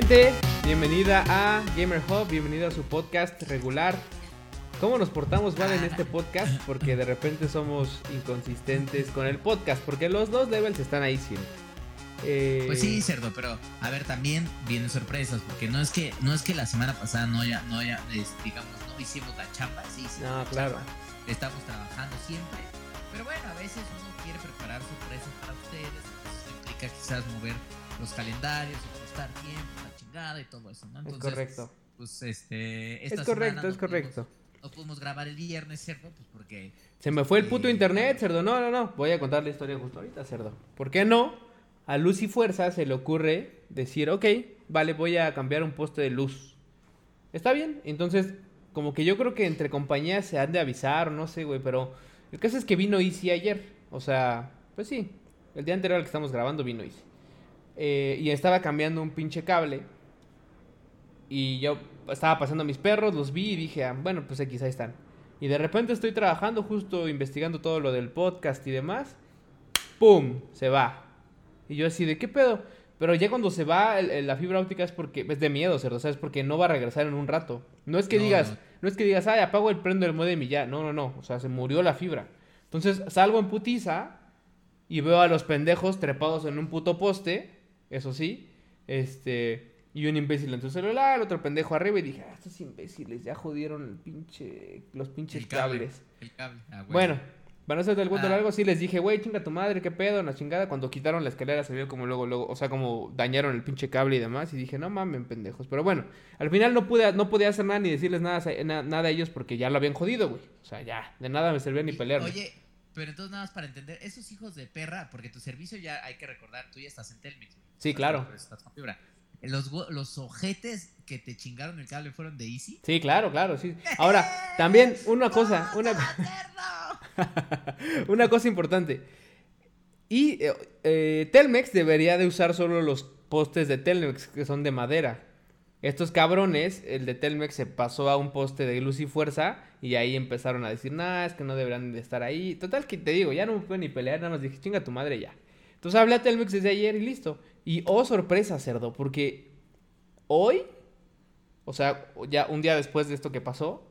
Gente, bienvenida a Gamer Hub, bienvenida a su podcast regular. ¿Cómo nos portamos mal en este podcast? Porque de repente somos inconsistentes con el podcast, porque los dos levels están ahí siempre. Eh... Pues sí, cerdo, pero a ver, también vienen sorpresas, porque no es que no es que la semana pasada no ya no ya digamos no hicimos la chamba, sí, sí no, claro. Estamos trabajando siempre, pero bueno, a veces uno quiere preparar sorpresas para ustedes, eso implica quizás mover los calendarios, tiempo, la chingada y todo eso, ¿no? Entonces, es correcto. Pues este es correcto, es correcto. no pudimos grabar el viernes, cerdo, pues porque se me fue el puto internet, cerdo. No, no, no. Voy a contar la historia justo ahorita, cerdo. ¿Por qué no? a Luz y Fuerza se le ocurre decir, ok, vale, voy a cambiar un poste de luz. Está bien, entonces, como que yo creo que entre compañías se han de avisar, no sé, güey, pero el caso es que vino Easy ayer. O sea, pues sí, el día anterior al que estamos grabando vino Easy. Eh, y estaba cambiando un pinche cable. Y yo estaba pasando a mis perros, los vi y dije, ah, bueno, pues aquí ahí están. Y de repente estoy trabajando justo investigando todo lo del podcast y demás. ¡Pum! Se va. Y yo así, ¿de qué pedo? Pero ya cuando se va la fibra óptica es porque es de miedo, ¿cierto? ¿Sabes? Porque no va a regresar en un rato. No es que digas, no. es que digas, ay, apago el prendo el modem y ya. No, no, no. O sea, se murió la fibra. Entonces salgo en putiza y veo a los pendejos trepados en un puto poste, eso sí. Este. Y un imbécil en su celular, otro pendejo arriba y dije, ah, estos imbéciles ya jodieron el pinche, los pinches cables. El cable. Ah, bueno para no hacerte el cuento ah. largo, sí les dije, güey, chinga tu madre, qué pedo, la chingada. Cuando quitaron la escalera se vio como luego, luego, o sea, como dañaron el pinche cable y demás. Y dije, no mames, pendejos. Pero bueno, al final no pude, no podía hacer nada ni decirles nada, nada a ellos porque ya lo habían jodido, güey. O sea, ya, de nada me servía ni pelear. Oye, pero entonces nada más para entender, esos hijos de perra, porque tu servicio ya hay que recordar, tú ya estás en Telmex, güey. Sí, claro. Estás con fibra. Los, los ojetes que te chingaron el cable fueron de Easy. Sí, claro, claro, sí. Ahora, también una cosa, una Una cosa importante. Y eh, eh, Telmex debería de usar solo los postes de Telmex que son de madera. Estos cabrones, el de Telmex se pasó a un poste de luz y fuerza y ahí empezaron a decir, nah, es que no deberían de estar ahí. Total que te digo, ya no me pueden ni pelear, nada más dije, chinga tu madre ya. Entonces hablé a Telmex desde ayer y listo. Y oh sorpresa, cerdo, porque hoy, o sea, ya un día después de esto que pasó,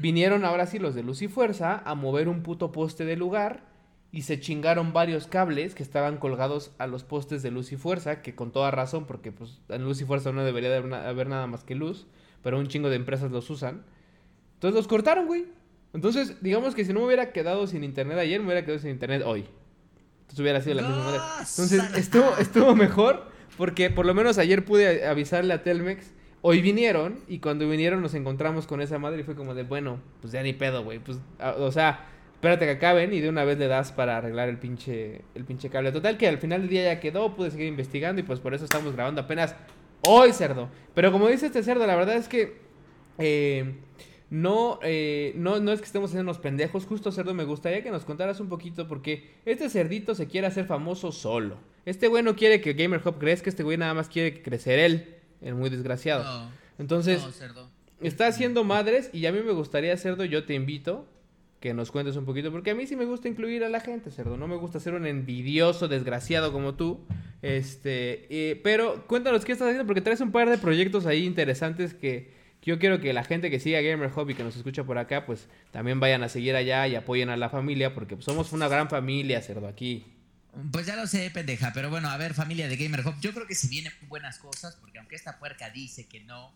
Vinieron ahora sí los de Luz y Fuerza a mover un puto poste de lugar y se chingaron varios cables que estaban colgados a los postes de Luz y Fuerza, que con toda razón, porque pues en Luz y Fuerza no debería haber, nada más que luz, pero un chingo de empresas los usan. Entonces los cortaron, güey. Entonces, digamos que si no me hubiera quedado sin internet ayer, me hubiera quedado sin internet hoy. Entonces hubiera sido la misma manera. Entonces estuvo, estuvo mejor porque por lo menos ayer pude avisarle a Telmex Hoy vinieron y cuando vinieron nos encontramos con esa madre y fue como de, bueno, pues ya ni pedo, güey. Pues, o sea, espérate que acaben y de una vez le das para arreglar el pinche, el pinche cable. Total que al final del día ya quedó, pude seguir investigando y pues por eso estamos grabando apenas hoy, cerdo. Pero como dice este cerdo, la verdad es que eh, no, eh, no, no es que estemos siendo unos pendejos. Justo, cerdo, me gustaría que nos contaras un poquito porque este cerdito se quiere hacer famoso solo. Este güey no quiere que Gamer Hub crezca, este güey nada más quiere crecer él el muy desgraciado. Entonces, está haciendo madres y a mí me gustaría, Cerdo, yo te invito que nos cuentes un poquito, porque a mí sí me gusta incluir a la gente, Cerdo, no me gusta ser un envidioso, desgraciado como tú, este, pero cuéntanos qué estás haciendo, porque traes un par de proyectos ahí interesantes que, yo quiero que la gente que siga Gamer Hobby, que nos escucha por acá, pues también vayan a seguir allá y apoyen a la familia, porque somos una gran familia, Cerdo, aquí. Pues ya lo sé, pendeja, pero bueno, a ver, familia de Gamer Hub, yo creo que si vienen buenas cosas, porque aunque esta puerca dice que no,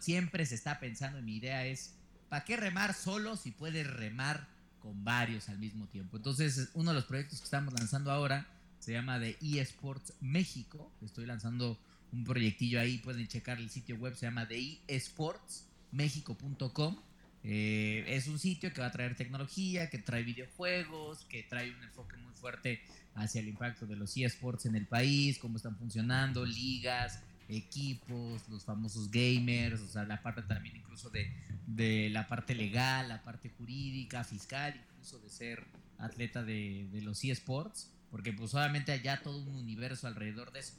siempre se está pensando, mi idea es, ¿para qué remar solo si puedes remar con varios al mismo tiempo? Entonces, uno de los proyectos que estamos lanzando ahora se llama de eSports México, estoy lanzando un proyectillo ahí, pueden checar el sitio web, se llama de eSportsMexico.com. Eh, es un sitio que va a traer tecnología, que trae videojuegos, que trae un enfoque muy fuerte hacia el impacto de los eSports en el país, cómo están funcionando, ligas, equipos, los famosos gamers, o sea, la parte también incluso de, de la parte legal, la parte jurídica, fiscal, incluso de ser atleta de, de los eSports, porque pues obviamente allá todo un universo alrededor de eso.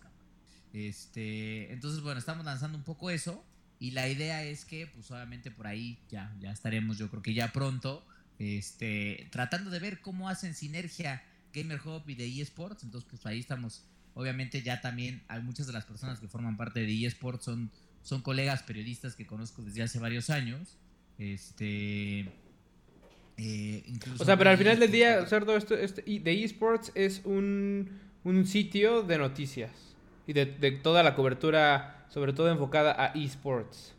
Este, entonces, bueno, estamos lanzando un poco eso y la idea es que pues obviamente por ahí ya, ya estaremos, yo creo que ya pronto, este, tratando de ver cómo hacen sinergia Gamer Hub y de eSports. Entonces, pues ahí estamos obviamente ya también hay muchas de las personas que forman parte de eSports son, son colegas periodistas que conozco desde hace varios años. Este. Eh, o sea, pero al final del día, Cerdo, esto, este, de eSports es un, un, sitio de noticias y de, de, toda la cobertura, sobre todo enfocada a eSports.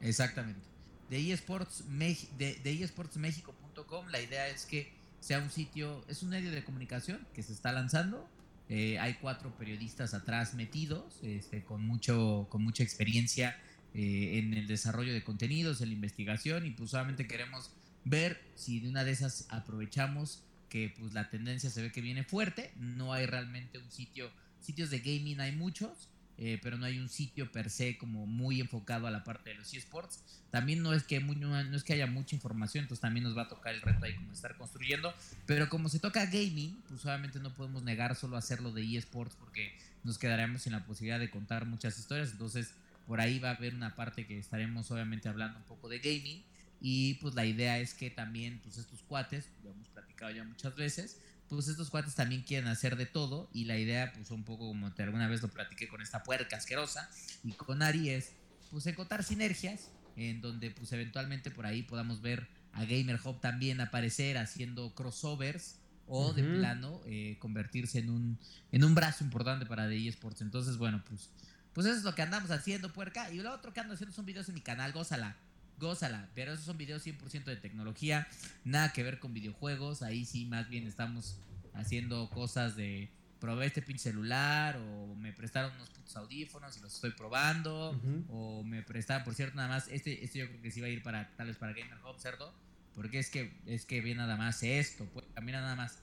Exactamente. De eSports, de, de eSportsmexico.com, la idea es que sea un sitio, es un medio de comunicación que se está lanzando. Eh, hay cuatro periodistas atrás metidos, este, con, mucho, con mucha experiencia eh, en el desarrollo de contenidos, en la investigación, y pues solamente queremos ver si de una de esas aprovechamos que pues la tendencia se ve que viene fuerte, no hay realmente un sitio, sitios de gaming hay muchos, eh, pero no hay un sitio per se como muy enfocado a la parte de los eSports. También no es que no es que haya mucha información, entonces también nos va a tocar el reto ahí como estar construyendo, pero como se toca gaming, pues obviamente no podemos negar solo hacerlo de eSports porque nos quedaremos sin la posibilidad de contar muchas historias, entonces por ahí va a haber una parte que estaremos obviamente hablando un poco de gaming. Y pues la idea es que también pues estos cuates, lo hemos platicado ya muchas veces, pues estos cuates también quieren hacer de todo y la idea, pues un poco como te alguna vez lo platiqué con esta puerca asquerosa y con Ari es, pues encontrar sinergias en donde pues eventualmente por ahí podamos ver a Gamer Hub también aparecer haciendo crossovers o de plano eh, convertirse en un, en un brazo importante para The eSports. Entonces, bueno, pues, pues eso es lo que andamos haciendo, puerca. Y lo otro que ando haciendo son videos en mi canal, gózala gózala. Pero esos son videos 100% de tecnología, nada que ver con videojuegos. Ahí sí, más bien estamos haciendo cosas de probé este pinche celular o me prestaron unos putos audífonos y los estoy probando o me prestaron, por cierto, nada más, este, este yo creo que sí va a ir para tal vez para Gamer Hub, ¿cierto? Porque es que es que viene nada más esto, pues, mira nada más.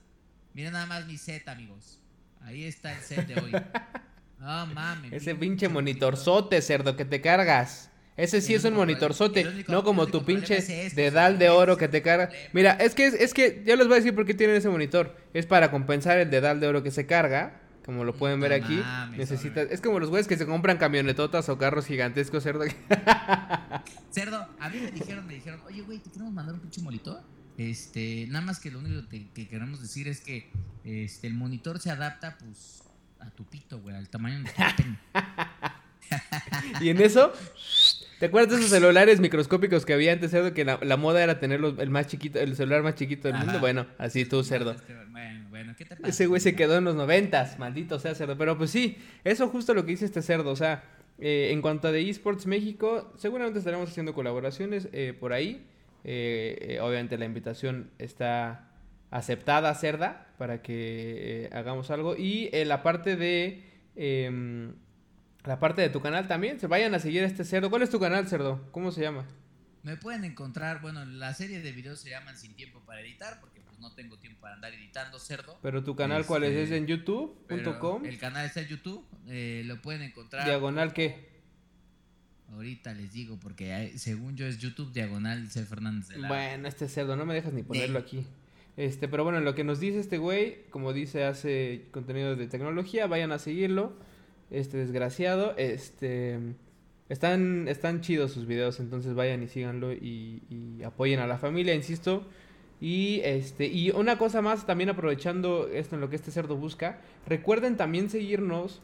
Mira nada más mi set, amigos. Ahí está el set de hoy. Ah, mames. Ese pinche monitorzote, cerdo, que te cargas. Ese sí es un monitorzote, no como tu pinche dedal de oro que te carga. Mira, es que es, que yo les voy a decir por qué tienen ese monitor. Es para compensar el dedal de oro que se carga, como lo pueden ver aquí. Necesitas, es como los güeyes que se compran camionetotas o carros gigantescos, cerdo. cerdo, a mí me dijeron, me dijeron, oye güey, ¿te queremos mandar un pinche monitor? Este, nada más que lo único que, queremos decir es que este el monitor se adapta pues a tu pito, güey, al tamaño de tu y en eso ¿Te acuerdas de esos celulares microscópicos que había antes, cerdo? Que la, moda era tener el más chiquito, el celular más chiquito del mundo. Bueno, así tú, cerdo. Bueno, bueno, ¿qué te pasa? Ese güey se quedó en los noventas, maldito sea, cerdo. Pero pues sí, eso justo lo que dice este cerdo. O sea, eh, en cuanto a de eSports México, seguramente estaremos haciendo colaboraciones eh, por ahí. Eh, obviamente la invitación está aceptada, cerda, para que hagamos algo. Y la parte de em, la parte de tu canal también. Se vayan a seguir este cerdo. ¿Cuál es tu canal, cerdo? ¿Cómo se llama? Me pueden encontrar, bueno, la serie de videos se llaman Sin Tiempo para Editar, porque pues no tengo tiempo para andar editando cerdo. Pero tu canal, ¿cuál es? ¿Es en este, youtube.com? El canal está en YouTube, eh, lo pueden encontrar. ¿Diagonal qué? Ahorita les digo, porque según yo es YouTube Diagonal C. Fernández de la... Bueno, este cerdo, no me dejas ni ponerlo aquí. Este, pero bueno, lo que nos dice este güey, como dice, hace contenido de tecnología, vayan a seguirlo este desgraciado. Este están, están chidos sus videos, entonces vayan y síganlo y, apoyen a la familia, insisto. Y este, y una cosa más, también aprovechando esto en lo que este cerdo busca, recuerden también seguirnos.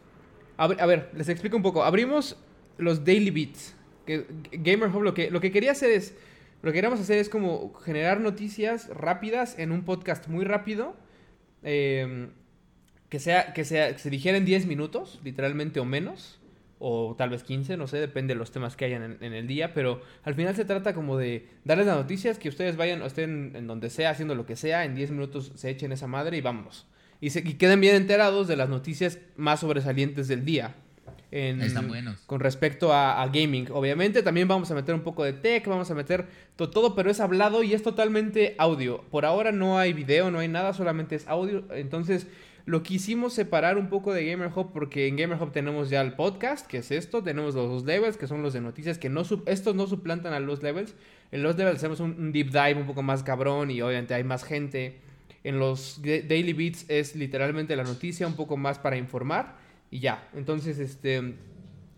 A ver, les explico un poco. Abrimos los Daily Beats. Que Gamer Hub lo que, lo que quería hacer es. Lo que queríamos hacer es como generar noticias rápidas en un podcast muy rápido. Eh, que sea, que sea, se dijera en 10 minutos, literalmente o menos, o tal vez 15, no sé, depende de los temas que hayan en, el día, pero al final se trata como de darles las noticias, que ustedes vayan o estén en donde sea, haciendo lo que sea, en 10 minutos se echen esa madre y vámonos. Y, se, queden bien enterados de las noticias más sobresalientes del día. Están buenos. Con respecto a, gaming. Obviamente también vamos a meter un poco de tech, vamos a meter todo, pero es hablado y es totalmente audio. Por ahora no hay video, no hay nada, solamente es audio. Entonces lo quisimos separar un poco de Gamer Hub porque en Gamer Hub tenemos ya el podcast, que es esto, tenemos los dos levels, que son los de noticias, que no estos no suplantan a los levels. En los levels hacemos un, deep dive un poco más cabrón y obviamente hay más gente. En los Daily Beats es literalmente la noticia, un poco más para informar y ya. Entonces, este,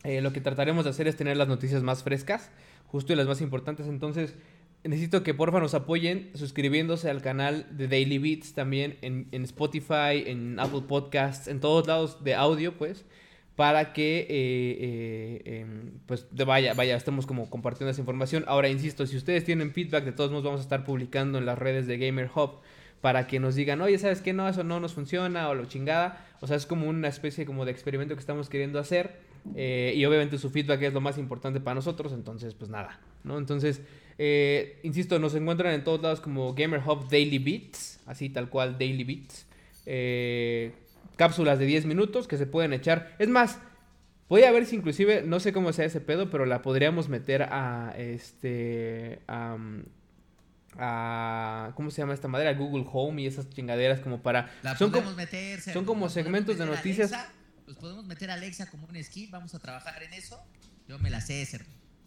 eh, lo que trataremos de hacer es tener las noticias más frescas, justo y las más importantes. Entonces, necesito que porfa nos apoyen suscribiéndose al canal de Daily Beats también en, en Spotify, en Apple Podcasts, en todos lados de audio, pues para que eh, eh, em, pues vaya, vaya, estemos como compartiendo esa información. Ahora, insisto, si ustedes tienen feedback, de todos modos vamos a estar publicando en las redes de Gamer Hub para que nos digan, oye, ¿sabes qué? No, eso no nos funciona o lo chingada. O sea, es como una especie como de experimento que estamos queriendo hacer. Eh, y obviamente su feedback es lo más importante para nosotros, entonces pues nada, ¿no? Entonces, insisto, nos encuentran en todos lados como Gamer Hub Daily Beats, así tal cual Daily Beats. Eh, cápsulas de 10 minutos que se pueden echar. Es más, voy a ver si inclusive, no sé cómo sea ese pedo, pero la podríamos meter a este... A, ¿Cómo se llama esta madera? Google Home y esas chingaderas como para... La son podemos como, meter, son como segmentos de noticias. Alexa, los podemos meter a Alexa como un skip, vamos a trabajar en eso. Yo me la sé,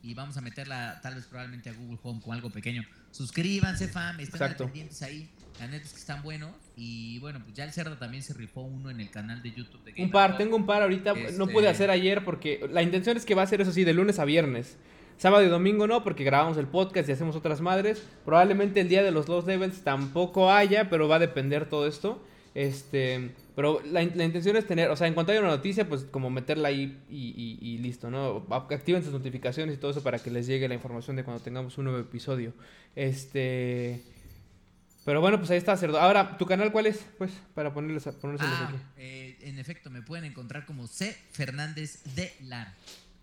y vamos a meterla tal vez probablemente a Google Home con algo pequeño. Suscríbanse, fam, estén pendientes ahí. La neta es que están buenos. Y bueno, pues ya el cerdo también se rifó uno en el canal de YouTube de Game Un par, tengo un par ahorita. No Este- pude hacer ayer porque la intención es que va a ser eso sí, de lunes a viernes. Sábado y domingo no, porque grabamos el podcast y hacemos otras madres. Probablemente el día de los Lost Levels tampoco haya, pero va a depender todo esto. Este, pero la, in- la intención es tener, o sea, en cuanto haya una noticia, pues como meterla ahí y, y- y listo, ¿no? Activen sus notificaciones y todo eso para que les llegue la información de cuando tengamos un nuevo episodio. Este, pero bueno, pues ahí está, cerdo. Ahora, ¿tu canal cuál es? Pues, para ponerles, ponérselos Ah, aquí. eh, en efecto, me pueden encontrar como C. Fernández de Lara.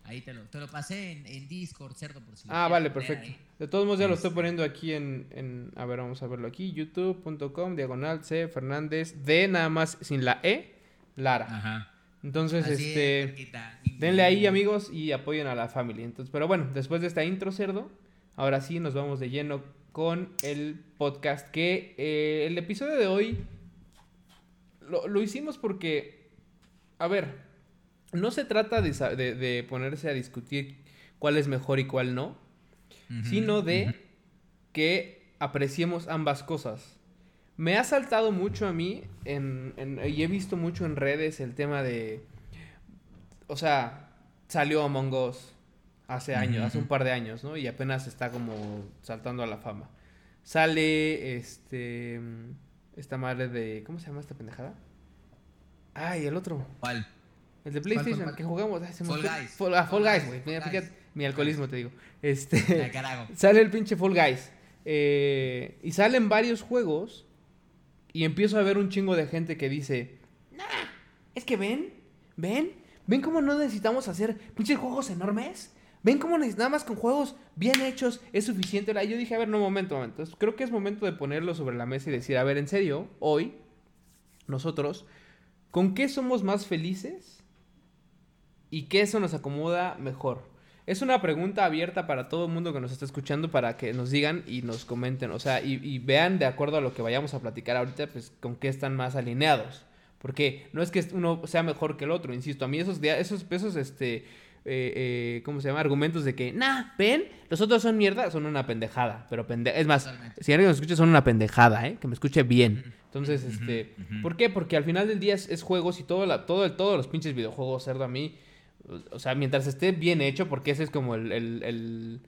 Ahí te lo, te lo pasé en, en Discord, cerdo, por si Ah, vale, perfecto. ahí. De todos modos ya lo estoy Este. poniendo aquí en, en- A ver, vamos a verlo aquí. YouTube.com, diagonal C, Fernández, D, nada más sin la E, Lara. Ajá. Entonces, Así este... denle ahí, amigos, y apoyen a la familia. Entonces, pero bueno, después de esta intro, cerdo, ahora sí nos vamos de lleno con el podcast. Que eh, el episodio de hoy lo, lo hicimos porque, a ver, no se trata de, de- de ponerse a discutir cuál es mejor y cuál no, sino de que apreciemos ambas cosas. Me ha saltado mucho a mí en, en- y he visto mucho en redes el tema de, o sea, salió Among Us hace años, hace un par de años, ¿no? Y apenas está como saltando a la fama. Sale este esta madre de ¿cómo se llama esta pendejada? Ay, el otro. ¿Cuál? El de ¿Cuál, cuál, PlayStation cuál? que jugamos. Ay, me Fall Guys. Fall, ah, Fall Fall Guys, Guys, güey. Mira, fíjate, mi alcoholismo Guys. te digo. Este sale el pinche Fall Guys. eh, y salen varios juegos. Y empiezo a ver un chingo de gente que dice: Nah, es que ven, ven, ven cómo no necesitamos hacer pinches juegos enormes. Ven cómo nada más con juegos bien hechos es suficiente. Y yo dije: A ver, no, momento, momento. Entonces, creo que es momento de ponerlo sobre la mesa y decir: A ver, en serio, hoy, nosotros, ¿con qué somos más felices? ¿Y qué eso nos acomoda mejor? Es una pregunta abierta para todo el mundo que nos está escuchando para que nos digan y nos comenten, o sea, y, y vean de acuerdo a lo que vayamos a platicar ahorita, pues con qué están más alineados. Porque no es que uno sea mejor que el otro, insisto, a mí esos, esos, esos este, eh, eh, ¿cómo se llama? Argumentos de que, nah, ven, los otros son mierda, son una pendejada, pero pende es más, Totalmente. si alguien nos escucha son una pendejada, ¿eh? Que me escuche bien. Entonces, este. ¿por qué? Porque al final del día es, es juegos y todo, la, todo el, todos los pinches videojuegos, cerdo, a mí, o sea, mientras esté bien hecho, porque ese es como el, el- el-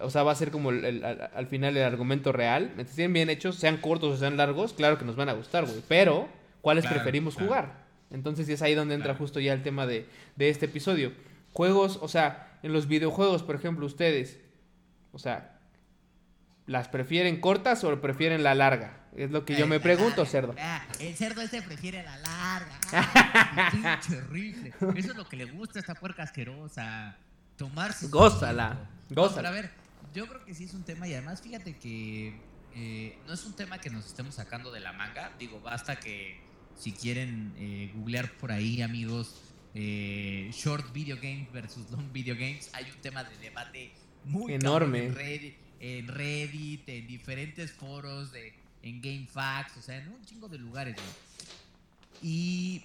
o sea, va a ser como el, el- al, al final el argumento real. Mientras estén bien hechos, sean cortos o sean largos, claro que nos van a gustar, güey. Pero, ¿cuáles Claro, preferimos claro. jugar? Entonces es ahí donde entra Claro. justo ya el tema de, de este episodio. Juegos, o sea, en los videojuegos, por ejemplo, ustedes, o sea, ¿las prefieren cortas o prefieren la larga? Es lo que yo Eh, me la pregunto, larga. cerdo. Ah, el cerdo ese prefiere la larga. Ah, rifle. Eso es lo que le gusta a esta puerca asquerosa. Tomarse. su Gózala, tiempo. No, gózala. pero a ver, yo creo que sí es un tema y además fíjate que eh, no es un tema que nos estemos sacando de la manga. Digo, basta que si quieren eh, googlear por ahí, amigos, eh, short video games versus long video games, hay un tema de debate muy Enorme. en Reddit, en Reddit, en diferentes foros, de, en GameFAQs, o sea, en un chingo de lugares. güey. Y,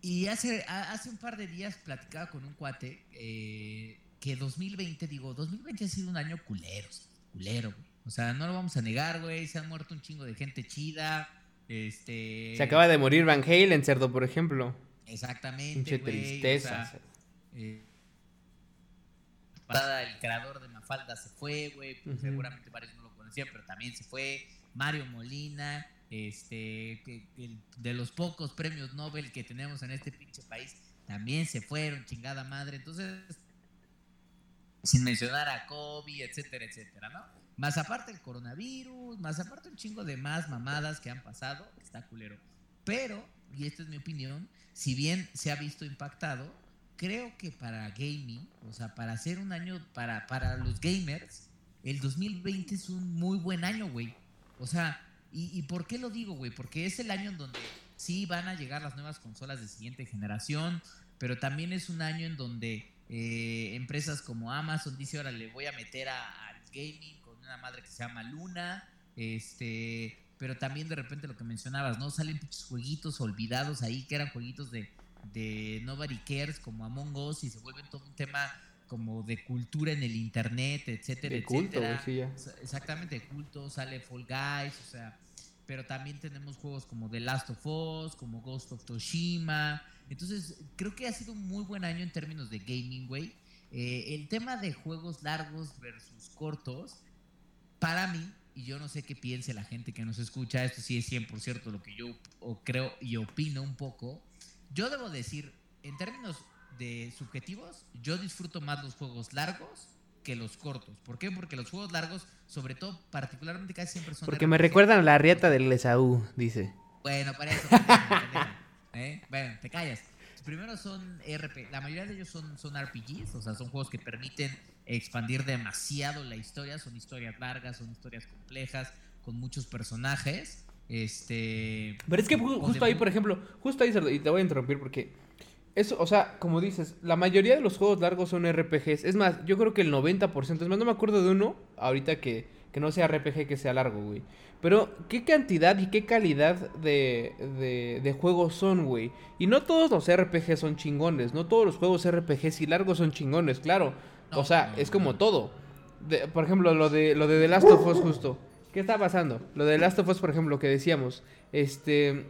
y hace, a- hace un par de días platicaba con un cuate eh, que 2020, digo, 2020 ha sido un año culero, culero, güey. O sea, no lo vamos a negar, güey, se han muerto un chingo de gente chida. Este, Se acaba de morir Van Halen, cerdo, por ejemplo. Exactamente. Pinche güey, o tristeza. sea, eh, pasada, el creador de Mafalda se fue, güey. pues Ujú. Seguramente varios no lo conocían, pero también se fue. Mario Molina, este, que, de los pocos premios Nobel que tenemos en este pinche país, también se fueron, chingada madre. Entonces, sin mencionar a Kobe, etcétera, etcétera, ¿no? Más aparte el coronavirus, más aparte un chingo de más mamadas que han pasado, está culero. Pero, y esta es mi opinión, si bien se ha visto impactado, creo que para gaming, o sea, para hacer un año, para, para los gamers, el 2020 es un muy buen año, güey. O sea, ¿y, por qué lo digo, güey? Porque es el año en donde sí van a llegar las nuevas consolas de siguiente generación, pero también es un año en donde eh, empresas como Amazon dice, ahora le voy a meter al gaming con una madre que se llama Luna, este, pero también de repente lo que mencionabas, ¿no? Salen jueguitos olvidados ahí que eran jueguitos de de Nobody Cares como Among Us y se vuelven todo un tema como de cultura en el internet, etcétera, de culto, Exactamente, de culto, sale Fall Guys, o sea, pero también tenemos juegos como The Last of Us, como Ghost of Toshima. Entonces, creo que ha sido un muy buen año en términos de gaming, güey. Eh, el tema de juegos largos versus cortos, para mí, y yo no sé qué piense la gente que nos escucha, esto sí es 100% lo que yo creo y opino un poco, yo debo decir, en términos de subjetivos, yo disfruto más los juegos largos que los cortos. ¿Por qué? Porque los juegos largos, sobre todo, particularmente casi siempre son... Porque me recuerdan a la rieta del Esaú, dice. Bueno, para eso. ¿eh? Bueno, te callas. Primero son RP, la mayoría de ellos son, son RPGs, o sea, son juegos que permiten expandir demasiado la historia, son historias largas, son historias complejas, con muchos personajes. Este. Pero es que justo ahí, por ejemplo, justo ahí, y te voy a interrumpir porque. Eso, o sea, como dices, la mayoría de los juegos largos son RPGs. Es más, yo creo que el 90%, es más, no me acuerdo de uno ahorita que, que no sea RPG que sea largo, güey. Pero, ¿qué cantidad y qué calidad de, de, de juegos son, güey? Y no todos los RPGs son chingones, no todos los juegos RPGs y largos son chingones, claro. o sea, es como todo. por ejemplo, lo de, lo de The Last of Us justo. ¿Qué está pasando? Lo de Last of Us, por ejemplo, que decíamos. Este.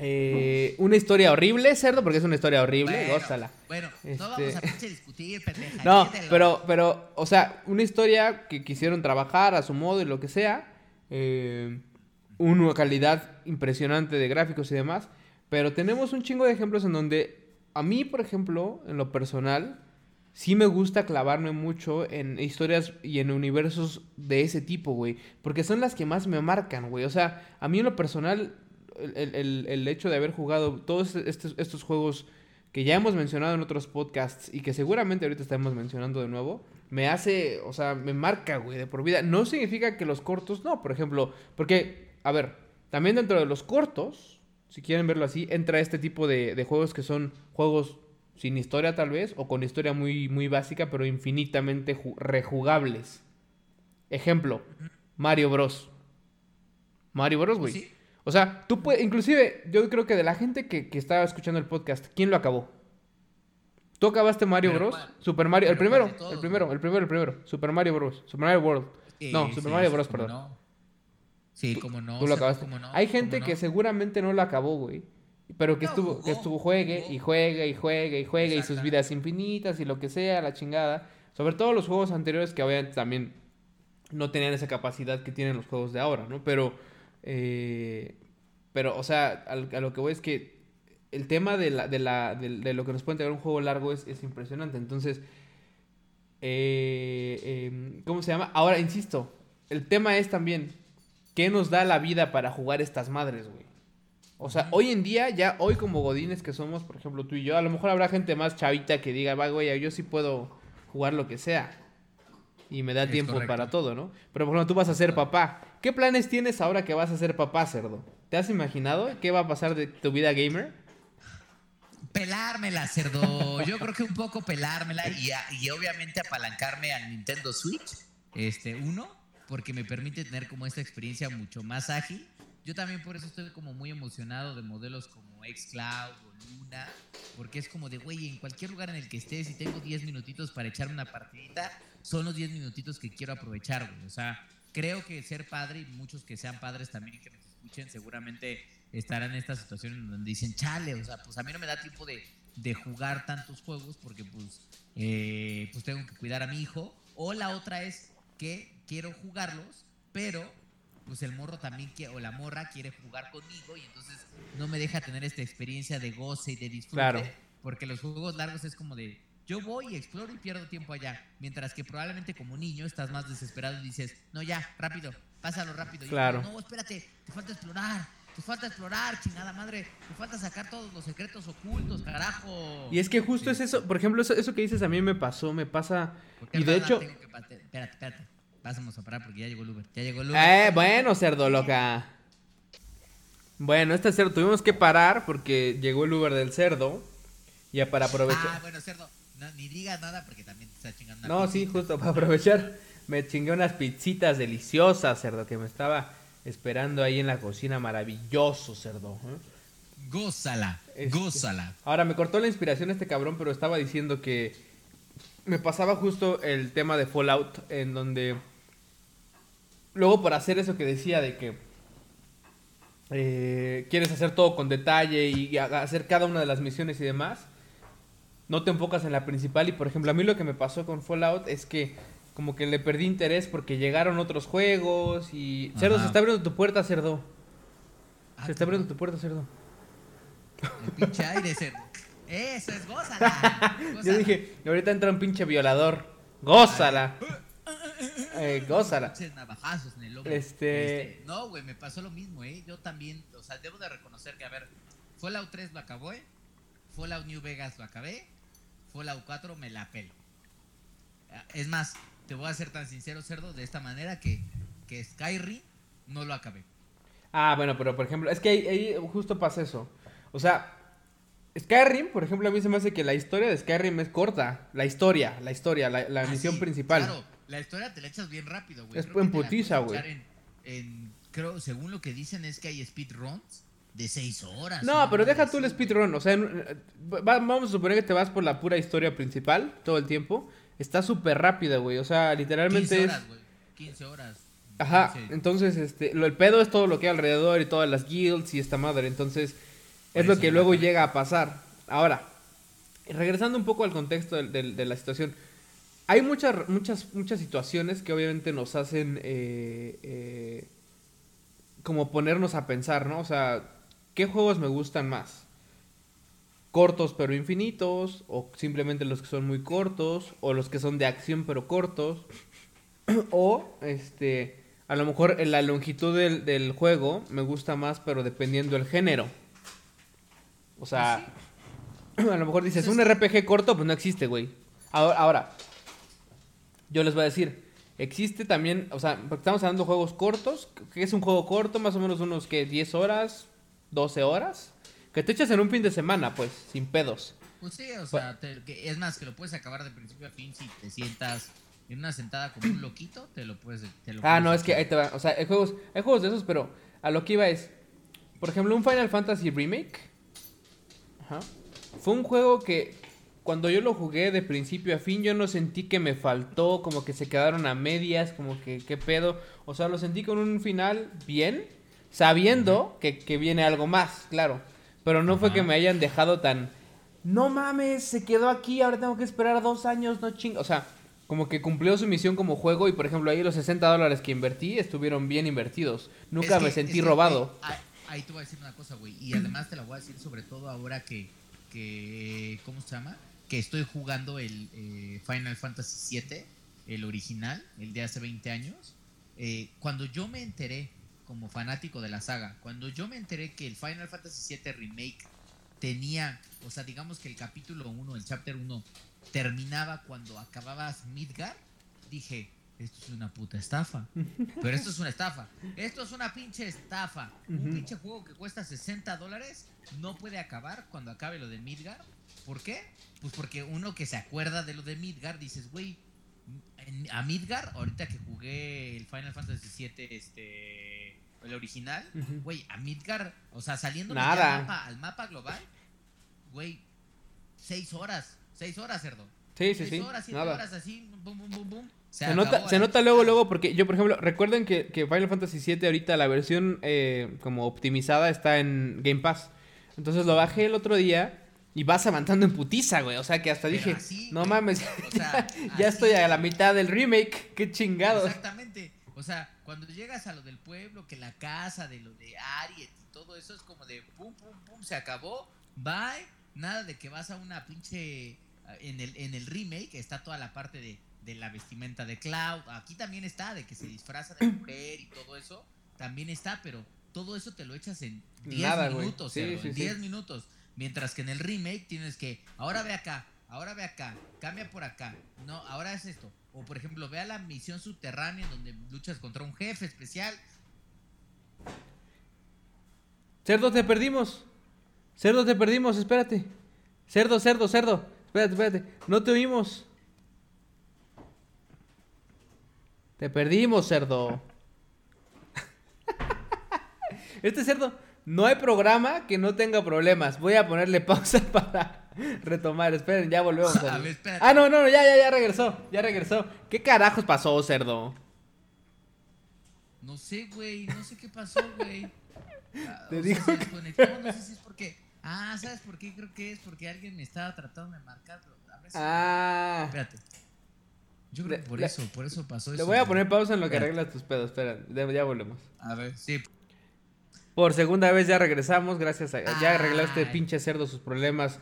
Eh, una historia horrible, cerdo, porque es una historia horrible, bueno, gózala. Bueno, no este vamos a discutir, pendeja. No, pero, pero, o sea, una historia que quisieron trabajar a su modo y lo que sea. Eh, una calidad impresionante de gráficos y demás. Pero tenemos un chingo de ejemplos en donde, a mí, por ejemplo, en lo personal, sí me gusta clavarme mucho en historias y en universos de ese tipo, güey. Porque son las que más me marcan, güey. O sea, a mí en lo personal, el, hecho de haber jugado todos estos, estos, juegos que ya hemos mencionado en otros podcasts y que seguramente ahorita estamos mencionando de nuevo, me hace, o sea, me marca, güey, de por vida. No significa que los cortos, no, por ejemplo, porque, a ver, también dentro de los cortos, si quieren verlo así, entra este tipo de, de juegos que son juegos sin historia tal vez, o con historia muy, muy básica, pero infinitamente rejugables. Ejemplo, Mario Bros. Mario Bros, güey. O sea, tú puedes, inclusive, yo creo que de la gente que, que, estaba escuchando el podcast, ¿quién lo acabó? ¿Tú acabaste Mario Bros? Super Mario, el primero, el primero, el primero, el primero, Super Mario Bros. Super Mario World. no, Super Mario Bros, perdón. Sí, como no. Tú lo acabaste. Hay gente que seguramente no lo acabó, güey. Pero que estuvo, que estuvo juegue y juegue y juegue y juegue y sus vidas infinitas y lo que sea, la chingada. Sobre todo los juegos anteriores que obviamente también no tenían esa capacidad que tienen los juegos de ahora, ¿no? Pero, eh, pero, o sea, a, lo que voy es que el tema de, la, de, la, de, lo que nos puede entregar un juego largo es, es impresionante. Entonces, eh, em, ¿cómo se llama? Ahora, insisto, el tema es también, ¿qué nos da la vida para jugar estas madres, güey? O sea, hoy en día, ya hoy como godines que somos, por ejemplo, tú y yo, a lo mejor habrá gente más chavita que diga, va, güey, yo sí puedo jugar lo que sea. Y me da tiempo para todo, ¿no? Pero por ejemplo, tú vas a ser papá. ¿Qué planes tienes ahora que vas a ser papá, cerdo? ¿Te has imaginado qué va a pasar de tu vida gamer? Pelármela, cerdo. Yo creo que un poco pelármela y, y obviamente apalancarme al Nintendo Switch, este, uno, porque me permite tener como esta experiencia mucho más ágil yo también por eso estoy como muy emocionado de modelos como Xcloud o Luna, porque es como de, güey, en cualquier lugar en el que estés y tengo 10 minutitos para echarme una partidita, son los 10 minutitos que quiero aprovechar, güey. O sea, creo que ser padre y muchos que sean padres también que nos escuchen seguramente estarán en esta situación donde dicen, chale, o sea, pues a mí no me da tiempo de, de jugar tantos juegos porque pues, eh, pues tengo que cuidar a mi hijo. O la otra es que quiero jugarlos pero pues el morro también quiere, o la morra quiere jugar conmigo y entonces no me deja tener esta experiencia de goce y de disfrute. Claro. Porque los juegos largos es como de, yo voy y exploro y pierdo tiempo allá. Mientras que probablemente como niño estás más desesperado y dices, no, ya, rápido, pásalo rápido. Y yo, Claro. no, espérate, te falta explorar, te falta explorar, chingada madre, te falta sacar todos los secretos ocultos, carajo. Y es que justo Sí. es eso, por ejemplo, eso, eso que dices a mí me pasó, me pasa... Porque Y de hecho... tengo que pate- Espérate, espérate. Vamos a parar porque ya llegó el Uber. Ya llegó el Uber. Eh, bueno, cerdo loca. Bueno, este cerdo tuvimos que parar porque llegó el Uber del cerdo. Ya para Ah, aprovechar. bueno, cerdo. No, ni digas nada porque también te está chingando una No, sí, justo para aprovechar. Me chingué unas pizzitas deliciosas, cerdo, que me estaba esperando ahí en la cocina. Maravilloso, cerdo. ¿eh? Gózala, Este, gózala. Ahora, me cortó la inspiración este cabrón, pero estaba diciendo que me pasaba justo el tema de Fallout, en donde luego por hacer eso que decía de que eh, quieres hacer todo con detalle y hacer cada una de las misiones y demás, no te enfocas en la principal y por ejemplo a mí lo que me pasó con Fallout es que como que le perdí interés porque llegaron otros juegos y... Cerdo, Ajá. se está abriendo tu puerta, cerdo. Ah, Se está abriendo tu puerta, cerdo. El pinche aire, cerdo. Eso es gózala. Yo gózala. dije, ahorita entra un pinche violador. Gózala. Eh, gózala. Pinches navajazos en el lomo. Este- No, güey, me pasó lo mismo, ¿eh? Yo también, o sea, debo de reconocer que, a ver, Fallout 3 lo acabé, Fallout New Vegas lo acabé, Fallout 4 me la pelo. Ah, Es más, te voy a ser tan sincero, cerdo, de esta manera que, que Skyrim no lo acabé. Ah, bueno, pero por ejemplo, es que ahí, ahí justo pasa eso. O sea, Skyrim, por ejemplo, a mí se me hace que la historia de Skyrim es corta. La historia, la historia, la, la Ah, misión sí, principal. Claro, la historia te la echas bien rápido, güey. Es Creo en putiza, güey. echar En, en- creo, según lo que dicen es que hay speedruns de 6 horas. No, pero deja tú el speedrun. O sea, en- eh, va- vamos a suponer que te vas por la pura historia principal todo el tiempo. Está súper rápida, güey. O sea, 15 literalmente es. horas, güey. 15 horas. Ajá, 15. entonces, este, lo, el pedo es todo lo que hay alrededor y todas las guilds y esta madre, entonces Por es lo eso que luego llega a pasar. Ahora, regresando un poco al contexto del- del- de, la situación, hay muchas, muchas, muchas situaciones que obviamente nos hacen eh, eh, como ponernos a pensar, ¿no? O sea, ¿qué juegos me gustan más? Cortos pero infinitos, o simplemente los que son muy cortos, o los que son de acción pero cortos. O, este, a lo mejor en la longitud del, del juego me gusta más, pero dependiendo del género. O sea, a lo mejor dices, un RPG corto, pues no existe, güey. Ahora, ahora, yo les voy a decir, existe también, o sea, porque estamos hablando de juegos cortos, que es un juego corto, más o menos unos, que 10 horas, 12 horas, que te echas en un fin de semana, pues, sin pedos. Pues sí, o sea, te- que- es más, que lo puedes acabar de principio a fin si te sientas en una sentada como un loquito, te lo puedes. Te lo Ah, puedes no, es que ahí te va. O sea, hay juegos, hay juegos de esos, pero a lo que iba es. Por ejemplo, un Final Fantasy Remake. Ajá. Fue un juego que cuando yo lo jugué de principio a fin, yo no sentí que me faltó, como que se quedaron a medias, como que qué pedo. O sea, lo sentí con un final bien, sabiendo que, que viene algo más, claro. Pero no fue que me hayan dejado tan. No mames, se quedó aquí, ahora tengo que esperar dos años, no ching. O sea, como que cumplió su misión como juego y por ejemplo ahí los 60 dólares que invertí estuvieron bien invertidos. Nunca Es me sentí es que, robado. eh, ahí, ahí te voy a decir una cosa, güey. Y además te la voy a decir sobre todo ahora que, que ¿cómo se llama? Que estoy jugando el eh, Final Fantasy VII, el original, el de hace 20 años. Eh, cuando yo me enteré, como fanático de la saga, cuando yo me enteré que el Final Fantasy VII Remake tenía, o sea, digamos que el capítulo 1, el chapter 1, terminaba cuando acababas Midgar, dije, esto es una puta estafa. Pero esto es una estafa. Esto es una pinche estafa. Un pinche juego que cuesta 60 dólares no puede acabar cuando acabe lo de Midgar. ¿Por qué? Pues porque uno que se acuerda de lo de Midgar dices, güey, a Midgar, ahorita que jugué el Final Fantasy VII, este, el original, güey, a Midgar, o sea, saliendo al mapa, al mapa global, güey, seis horas, seis horas, cerdo. Sí, sí, Seis sí. horas, siete Nada. horas así, bum, bum, bum, bum. Se, nota, se nota luego, luego, porque yo, por ejemplo, recuerden que, que Final Fantasy VII ahorita la versión eh, como optimizada está en Game Pass. Entonces lo bajé el otro día y vas avanzando en putiza, güey. O sea que hasta Pero dije, así, no güey. mames, O sea, ya estoy a la mitad del remake. Qué chingados. Exactamente. O sea, cuando llegas a lo del pueblo, que la casa, de lo de Ariet y todo eso es como de pum, pum, pum, se acabó, bye. Nada de que vas a una pinche. En el, en el remake está toda la parte de, de la vestimenta de Cloud. Aquí también está, de que se disfraza de mujer y todo eso. También está, pero todo eso te lo echas en 10 Nada, güey. minutos. Sí, sí, en sí. 10 minutos. Mientras que en el remake tienes que, ahora ve acá, ahora ve acá, cambia por acá. No, ahora es esto. O por ejemplo, ve a la misión subterránea donde luchas contra un jefe especial. Cerdo, te perdimos. Cerdo, te perdimos, espérate. Cerdo, cerdo, cerdo. Espérate, espérate. No te oímos. Te perdimos, cerdo. Este cerdo, no hay programa que no tenga problemas. Voy a ponerle pausa para retomar. Esperen, ya volvemos. A ver. Ah, no, no, ya, ya, ya regresó. Ya regresó. ¿Qué carajos pasó, cerdo? No sé, güey, no sé qué pasó, güey. Ah, Te o sea, digo se que- no sé si es porque... Ah, ¿sabes por qué? Creo que es porque alguien me estaba tratando de marcar. A ver si- Ah. Espérate. Yo creo que por Le- eso, por eso pasó Le eso. voy a poner pausa en lo que arreglas tus pedos. Espera, ya ya volvemos. A ver, sí. Por segunda vez ya regresamos, gracias a... Ya arregló este Ay. pinche cerdo sus problemas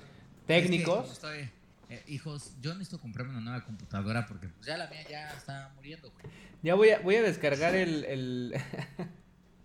técnicos. Es que eh, hijos, yo necesito comprarme una nueva computadora porque pues, ya la mía ya está muriendo, güey. Ya voy a, voy a descargar el... el...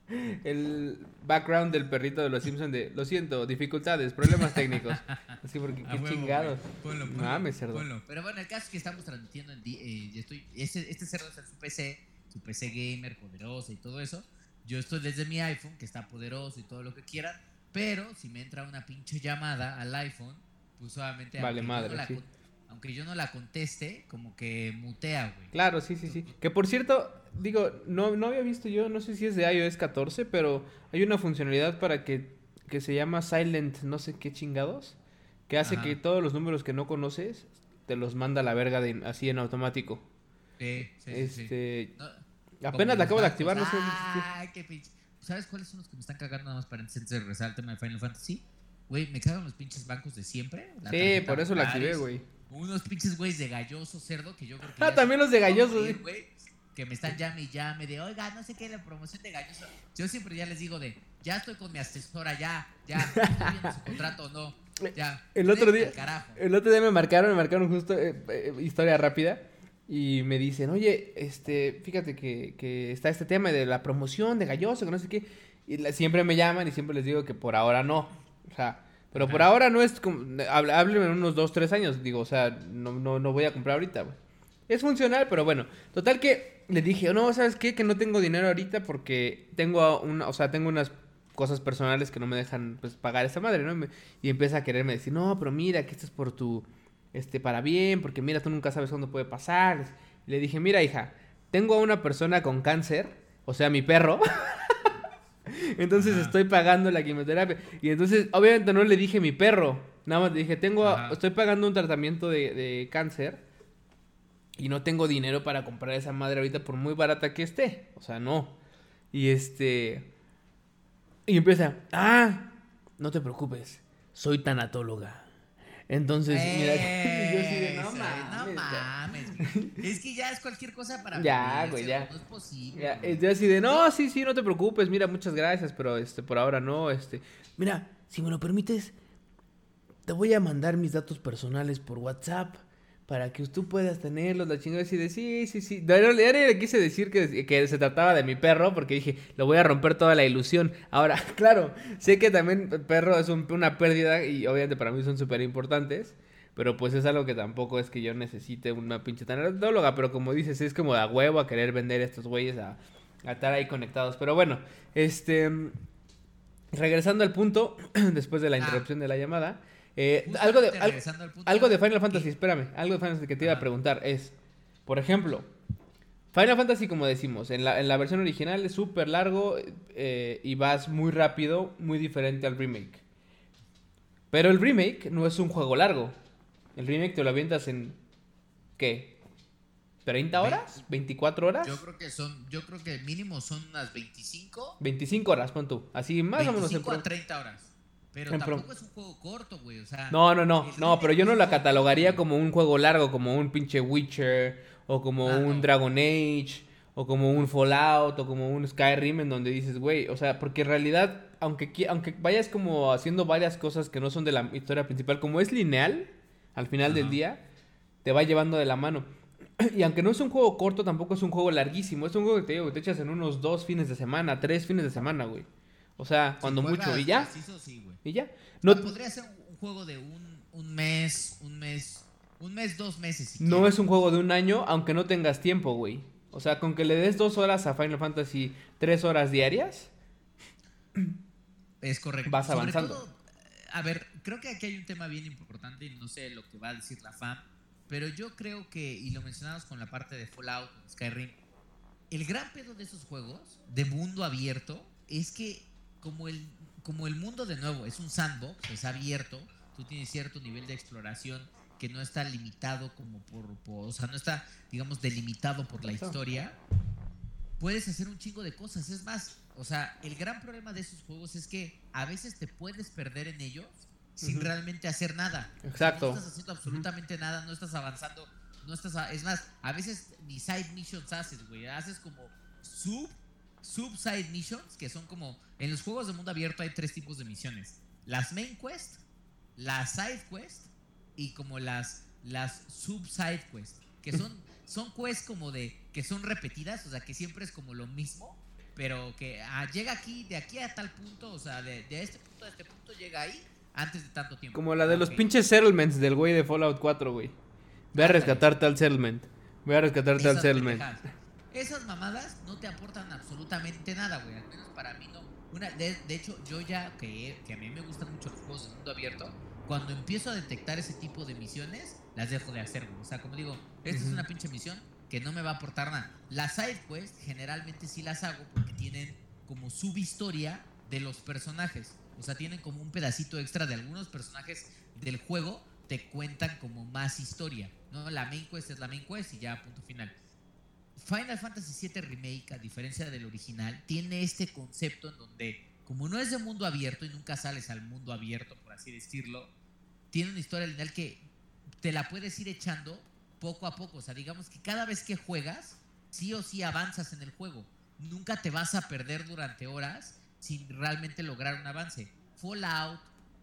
el background del perrito de los Simpsons de... Lo siento, dificultades, problemas técnicos. Así porque qué huevo, chingados. Ponlo, ponlo, Mames, cerdo. ponlo. Pero bueno, el caso es que estamos transmitiendo en... eh, estoy, este, este cerdo en su PC, su PC gamer poderosa y todo eso. Yo estoy desde mi iPhone, que está poderoso y todo lo que quieran. Pero si me entra una pinche llamada al iPhone, pues obviamente... Vale aunque yo madre, no la sí. con- Aunque yo no la conteste, como que mutea, güey. Claro, sí, sí, sí. Que por cierto, digo, no, no había visto yo, no sé si es de iOS 14, pero hay una funcionalidad para que, que se llama Silent no sé qué chingados, que hace Ajá. que todos los números que no conoces te los manda a la verga de, así en automático. Sí, sí, sí, sí. este, No, apenas la acabo de activar, no sé. Ay, qué pinche. ¿Sabes cuáles son los que me están cagando nada más para antes de regresar al tema de Final Fantasy? Güey, me cagan los pinches bancos de siempre. la Sí, por eso la activé, güey. Unos pinches güeyes de galloso cerdo que yo creo que. Ah, también los de galloso, sí. güey, Que me están llame y llame de, oiga, no sé qué, la promoción de galloso. Yo siempre ya les digo de, ya estoy con mi asesora, ya, ya, estoy viendo su contrato o no, ya. El otro día-. El otro día me marcaron, me marcaron justo eh, eh, historia rápida y me dicen, oye, este, fíjate que, que está este tema de la promoción de Galloso, que no sé qué. Y la- siempre me llaman y siempre les digo que por ahora no. O sea, pero por ahora no es como, háblenme en unos dos, tres años. Digo, o sea, no, no, no voy a comprar ahorita, güey. Es funcional, pero bueno. Total que le dije, no, ¿sabes qué? Que no tengo dinero ahorita porque tengo una, o sea, tengo unas cosas personales que no me dejan pues, pagar esa madre, ¿no? Y, me- y empieza a quererme decir, no, pero mira, que esto es por tu, este, para bien, porque mira, tú nunca sabes cuándo puede pasar. Y le dije, mira, hija, tengo a una persona con cáncer, o sea, mi perro. entonces Ajá. estoy pagando la quimioterapia. Y entonces, obviamente no le dije mi perro, nada más le dije, tengo, a- estoy pagando un tratamiento de, de cáncer. Y no tengo dinero para comprar esa madre ahorita por muy barata que esté. O sea, no. Y este. Y empieza. Ah, no te preocupes. Soy tanatóloga. Entonces, mira. yo así de, no Eso, mames. no ya". mames. Es que ya es cualquier cosa para Ya, vivir, güey, ya. No es posible. Ya, yo así de, no, sí, sí, no te preocupes. Mira, muchas gracias, pero este, por ahora no. Este. Mira, si me lo permites, te voy a mandar mis datos personales por WhatsApp. Para que tú puedas tenerlos, la chingada así de sí, sí, sí. No, no le quise decir que, que se trataba de mi perro porque dije, lo voy a romper toda la ilusión. Ahora, claro, sé que también el perro es un- una pérdida y obviamente para mí son súper importantes. Pero pues es algo que tampoco es que yo necesite una pinche tanatóloga. Pero como dices, es como de a huevo a querer vender a estos güeyes a, a estar ahí conectados. Pero bueno, este. Regresando al punto, después de la Ah. interrupción de la llamada. Eh, algo, de, al- algo de Final Fantasy, espérame. Algo de Final Fantasy que te iba a preguntar es. Por ejemplo, Final Fantasy, como decimos, en la, en la versión original es súper largo eh, y vas muy rápido, muy diferente al remake. Pero el remake no es un juego largo. El remake te lo avientas en. ¿Qué? ¿30 horas? ¿24 horas? Yo creo que son, yo creo que mínimo son unas 25, 25 horas, pon tú. Así más o menos. en 25 a pro- 30 horas. Pero En pro- tampoco es un juego corto, güey. O sea, No, no, no. No, pero yo no la catalogaría como un juego largo, como un pinche Witcher, o como Ah, un no. Dragon Age, o como un Fallout o como un Skyrim en donde dices, güey, o sea, porque en realidad, aunque, aunque vayas como haciendo varias cosas que no son de la historia principal, como es lineal, al final del día, te va llevando de la mano. Y aunque no es un juego corto, tampoco es un juego larguísimo. Es un juego que te, digo, que te echas en unos dos fines de semana, tres fines de semana, güey. O sea, cuando mucho. Y ya. Y ya. No, podría ser un juego de un, un mes, un mes, un mes, dos meses. no es un juego de un año, aunque no tengas tiempo, güey. O sea, con que le des dos horas a Final Fantasy, tres horas diarias. Es correcto. Vas avanzando. a ver, creo que aquí hay un tema bien importante y no sé lo que va a decir la fan, pero yo creo que, y lo mencionamos con la parte de Fallout, Skyrim, el gran pedo de esos juegos de mundo abierto es que como el, como el mundo de nuevo es un sandbox, es abierto, tú tienes cierto nivel de exploración que no está limitado como por, o sea, no está, digamos, delimitado por la historia, puedes hacer un chingo de cosas. Es más, o sea, el gran problema de esos juegos es que a veces te puedes perder en ellos sin realmente hacer nada. Exacto. no estás haciendo absolutamente nada, no estás avanzando, no estás, es más, a veces ni side missions haces, güey, haces como sub sub side missions que son como en los juegos de mundo abierto hay tres tipos de misiones. Las main quest, las side quest y como las las sub side quest, que son son quests como de que son repetidas, o sea, que siempre es como lo mismo, pero que ah, llega aquí de aquí a tal punto, o sea, de, de este punto a este punto llega ahí antes de tanto tiempo. Como la de los pinches settlements del güey de Fallout 4, güey. Ve a rescatar tal settlement. Ve a rescatar tal settlement. Esas mamadas no te aportan absolutamente nada, güey. Al menos para mí no. Una, de, hecho, yo ya, que, que a mí me gustan mucho los juegos de mundo abierto, cuando empiezo a detectar ese tipo de misiones, las dejo de hacer, güey. O sea, como digo, esta es una pinche misión que no me va a aportar nada. Las side quests generalmente sí las hago porque tienen como subhistoria de los personajes. O sea, tienen como un pedacito extra de algunos personajes del juego, te cuentan como más historia. ¿no? La main quest es la main quest y ya, punto final. Final Fantasy VII Remake, a diferencia del original, tiene este concepto en donde, como no es de mundo abierto y nunca sales al mundo abierto, por así decirlo, tiene una historia lineal que te la puedes ir echando poco a poco. O sea, digamos que cada vez que juegas, sí o sí avanzas en el juego. Nunca te vas a perder durante horas sin realmente lograr un avance. Fallout,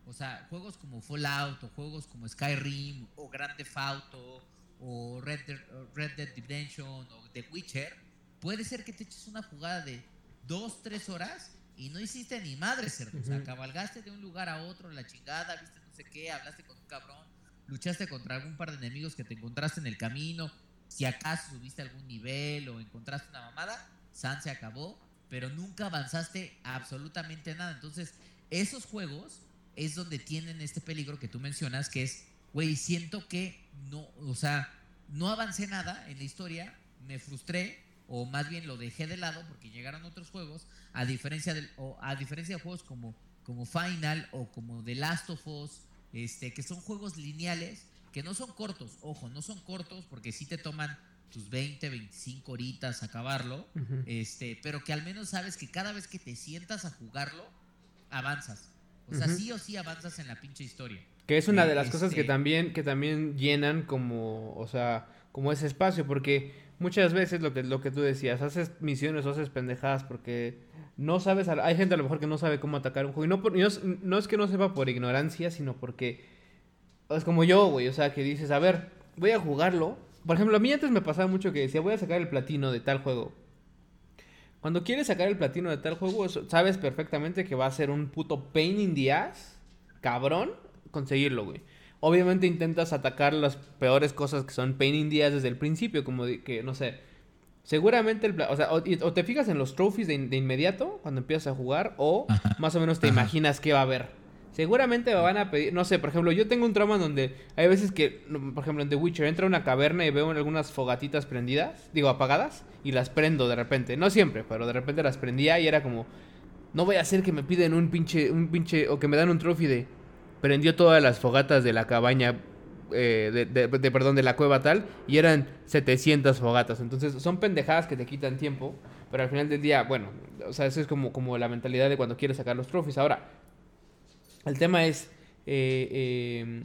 o sea, juegos como Fallout o juegos como Skyrim o Grand Theft Auto o Red Dead, Red Dead Redemption o The Witcher, puede ser que te eches una jugada de dos, tres horas y no hiciste ni madre, cerdo. O sea, cabalgaste de un lugar a otro, la chingada, viste no sé qué, hablaste con un cabrón, luchaste contra algún par de enemigos que te encontraste en el camino, si acaso subiste algún nivel o encontraste una mamada, San se acabó, pero nunca avanzaste absolutamente nada. Entonces, esos juegos es donde tienen este peligro que tú mencionas, que es, güey, siento que no, o sea, no avancé nada en la historia, me frustré, o más bien lo dejé de lado porque llegaron otros juegos, a diferencia, del, o a diferencia de juegos como, como Final o como The Last of Us, este, que son juegos lineales, que no son cortos, ojo, no son cortos porque sí te toman tus 20, 25 horitas acabarlo, este, pero que al menos sabes que cada vez que te sientas a jugarlo, avanzas. O sea, sí o sí avanzas en la pinche historia. Que es una de las cosas que este también, que también llenan como, o sea, como ese espacio, porque muchas veces lo que, lo que tú decías, haces misiones o haces pendejadas porque no sabes, hay gente a lo mejor que no sabe cómo atacar un juego, y no, no, no es que no sepa por ignorancia, sino porque es como yo, güey, o sea, que dices, a ver, voy a jugarlo, por ejemplo, a mí antes me pasaba mucho que decía, voy a sacar el platino de tal juego. Cuando quieres sacar el platino de tal juego, sabes perfectamente que va a ser un puto pain in the ass, cabrón, conseguirlo, güey. Obviamente intentas atacar las peores cosas que son pain in the ass desde el principio, como que, no sé, seguramente, el, o sea, o, te fijas en los trophies de, inmediato cuando empiezas a jugar, o más o menos te imaginas qué va a haber. Seguramente me van a pedir, no sé, por ejemplo, yo tengo un trauma donde hay veces que, por ejemplo, en The Witcher entra a una caverna y veo algunas fogatitas prendidas, digo, apagadas, y las prendo de repente. No siempre, pero de repente las prendía y era como, no voy a hacer que me piden un pinche, un pinche, o que me dan un trophy de, prendió todas las fogatas de la cabaña, eh, de, perdón, de la cueva tal, y eran 700 fogatas. Entonces, son pendejadas que te quitan tiempo, pero al final del día, bueno, o sea, eso es como, como la mentalidad de cuando quieres sacar los trophies. Ahora, el tema es, eh,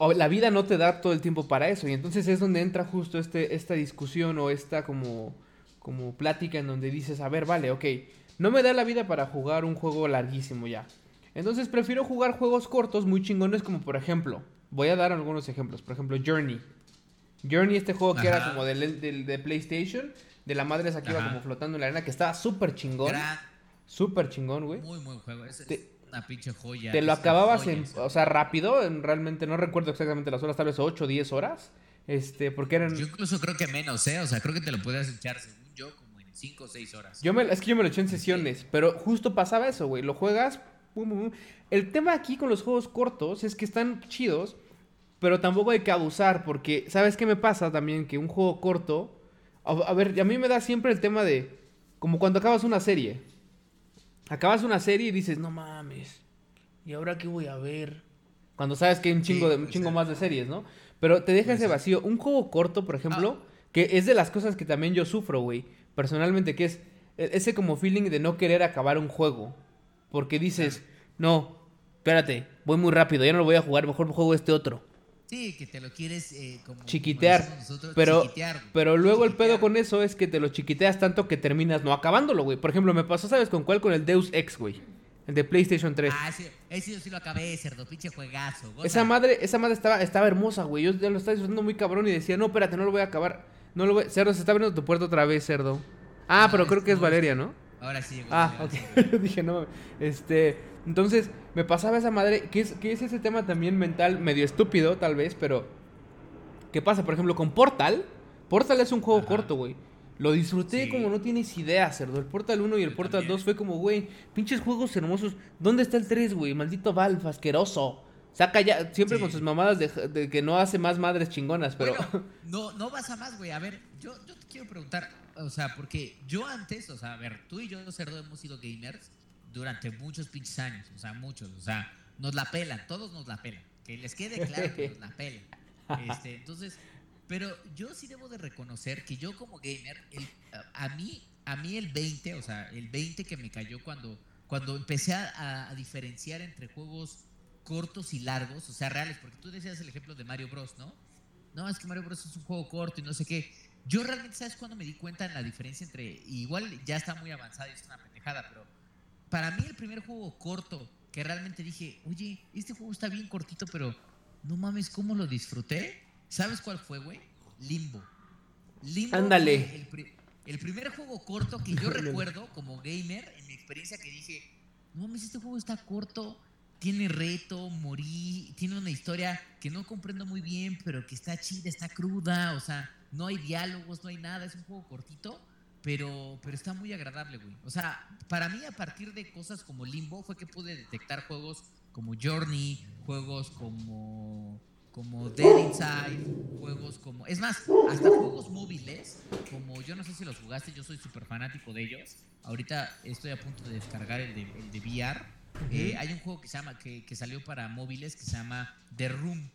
eh, la vida no te da todo el tiempo para eso. Y entonces es donde entra justo este, esta discusión o esta como como plática en donde dices, a ver, vale, ok, no me da la vida para jugar un juego larguísimo ya. Entonces prefiero jugar juegos cortos muy chingones como por ejemplo, voy a dar algunos ejemplos, por ejemplo Journey. Journey, este juego que era como del, de PlayStation, de la madre esa que iba como flotando en la arena, que estaba súper chingón. Súper chingón, güey. Muy, muy juego. Es, una pinche joya. Te lo acababas en, o sea, rápido, en, realmente no recuerdo exactamente las horas, tal vez 8 o 10 horas. Este, porque eran... Yo incluso creo que menos, ¿eh? O sea, creo que te lo podías echar, según yo, como en 5 o 6 horas. Yo me, es que yo me lo eché en sesiones, pero justo pasaba eso, güey. Lo juegas... El tema aquí con los juegos cortos es que están chidos, pero tampoco hay que abusar, porque ¿sabes qué me pasa también? Que un juego corto... A, ver, a mí me da siempre el tema de... Como cuando acabas una serie. Acabas una serie y dices, no mames. ¿Y ahora qué voy a ver? Cuando sabes que hay un chingo, de, un chingo más de series, ¿no? Pero te deja ese vacío. Un juego corto, por ejemplo, ah. que es de las cosas que también yo sufro, güey. Personalmente, que es e, ese como feeling de no querer acabar un juego. Porque dices, no, espérate, voy muy rápido, ya no lo voy a jugar, mejor juego este otro. Sí, que te lo quieres eh, como, chiquitear. pero, pero luego el pedo con eso es que te lo chiquiteas tanto que terminas no acabándolo, güey. Por ejemplo, me pasó, ¿sabes con cuál? Con el Deus Ex, güey. El de PlayStation 3. Ah, sí, ese sí lo acabé, cerdo, pinche juegazo. Esa madre, esa madre estaba, estaba hermosa, güey. Yo ya lo estaba disfrutando muy cabrón y decía, no, espérate, no lo voy a acabar. No lo voy... Cerdo, se está abriendo tu puerta otra vez, cerdo. Ah, pero creo que es Valeria, ¿no? Ahora sí. Ah, ok. Dije, no, este... Entonces, me pasaba esa madre, que es, que es ese tema también mental, medio estúpido, tal vez, pero... ¿Qué pasa? Por ejemplo, con Portal. Portal es un juego corto, güey. Lo disfruté como no tienes idea, cerdo. El Portal 1 y el Portal 2 fue como, güey, pinches juegos hermosos. ¿Dónde está el 3, güey? Maldito Valve, asqueroso. Saca ya, siempre con sus mamadas de, que no hace más madres chingonas, pero... no, no vas a más, güey. A ver, yo, yo te quiero preguntar, o sea, porque yo antes, o sea, a ver, tú y yo, cerdo, hemos sido gamers durante muchos pinches años, o sea, muchos, o sea, nos la pelan, todos nos la pelan. Que les quede claro que nos la pelan. Este, entonces, pero yo sí debo de reconocer que yo como gamer, a, mí, a mí el 20, o sea, el 20 que me cayó cuando, cuando empecé a, diferenciar entre juegos cortos y largos, o sea, reales, porque tú decías el ejemplo de Mario Bros, ¿no? No, es que Mario Bros es un juego corto y no sé qué. Yo realmente, ¿sabes cuando me di cuenta en la diferencia entre, igual ya está muy avanzado y es una pendejada, pero para mí el primer juego corto que realmente dije, oye, este juego está bien cortito, pero no mames, ¿cómo lo disfruté? ¿Sabes cuál fue, güey? Limbo. Limbo. Ándale. El, primer juego corto que yo recuerdo como gamer, en mi experiencia, que dije, no mames, este juego está corto, tiene reto, morí, tiene una historia que no comprendo muy bien, pero que está chida, está cruda, o sea, no hay diálogos, no hay nada, es un juego cortito, pero, pero está muy agradable, güey. O sea, para mí a partir de cosas como Limbo fue que pude detectar juegos como Journey, juegos como como Dead Inside, juegos como... Es más, hasta juegos móviles, como yo no sé si los jugaste, yo soy súper fanático de ellos. Ahorita estoy a punto de descargar el de, el de VR. Eh, hay un juego que se llama, que, que, salió para móviles que se llama The Room.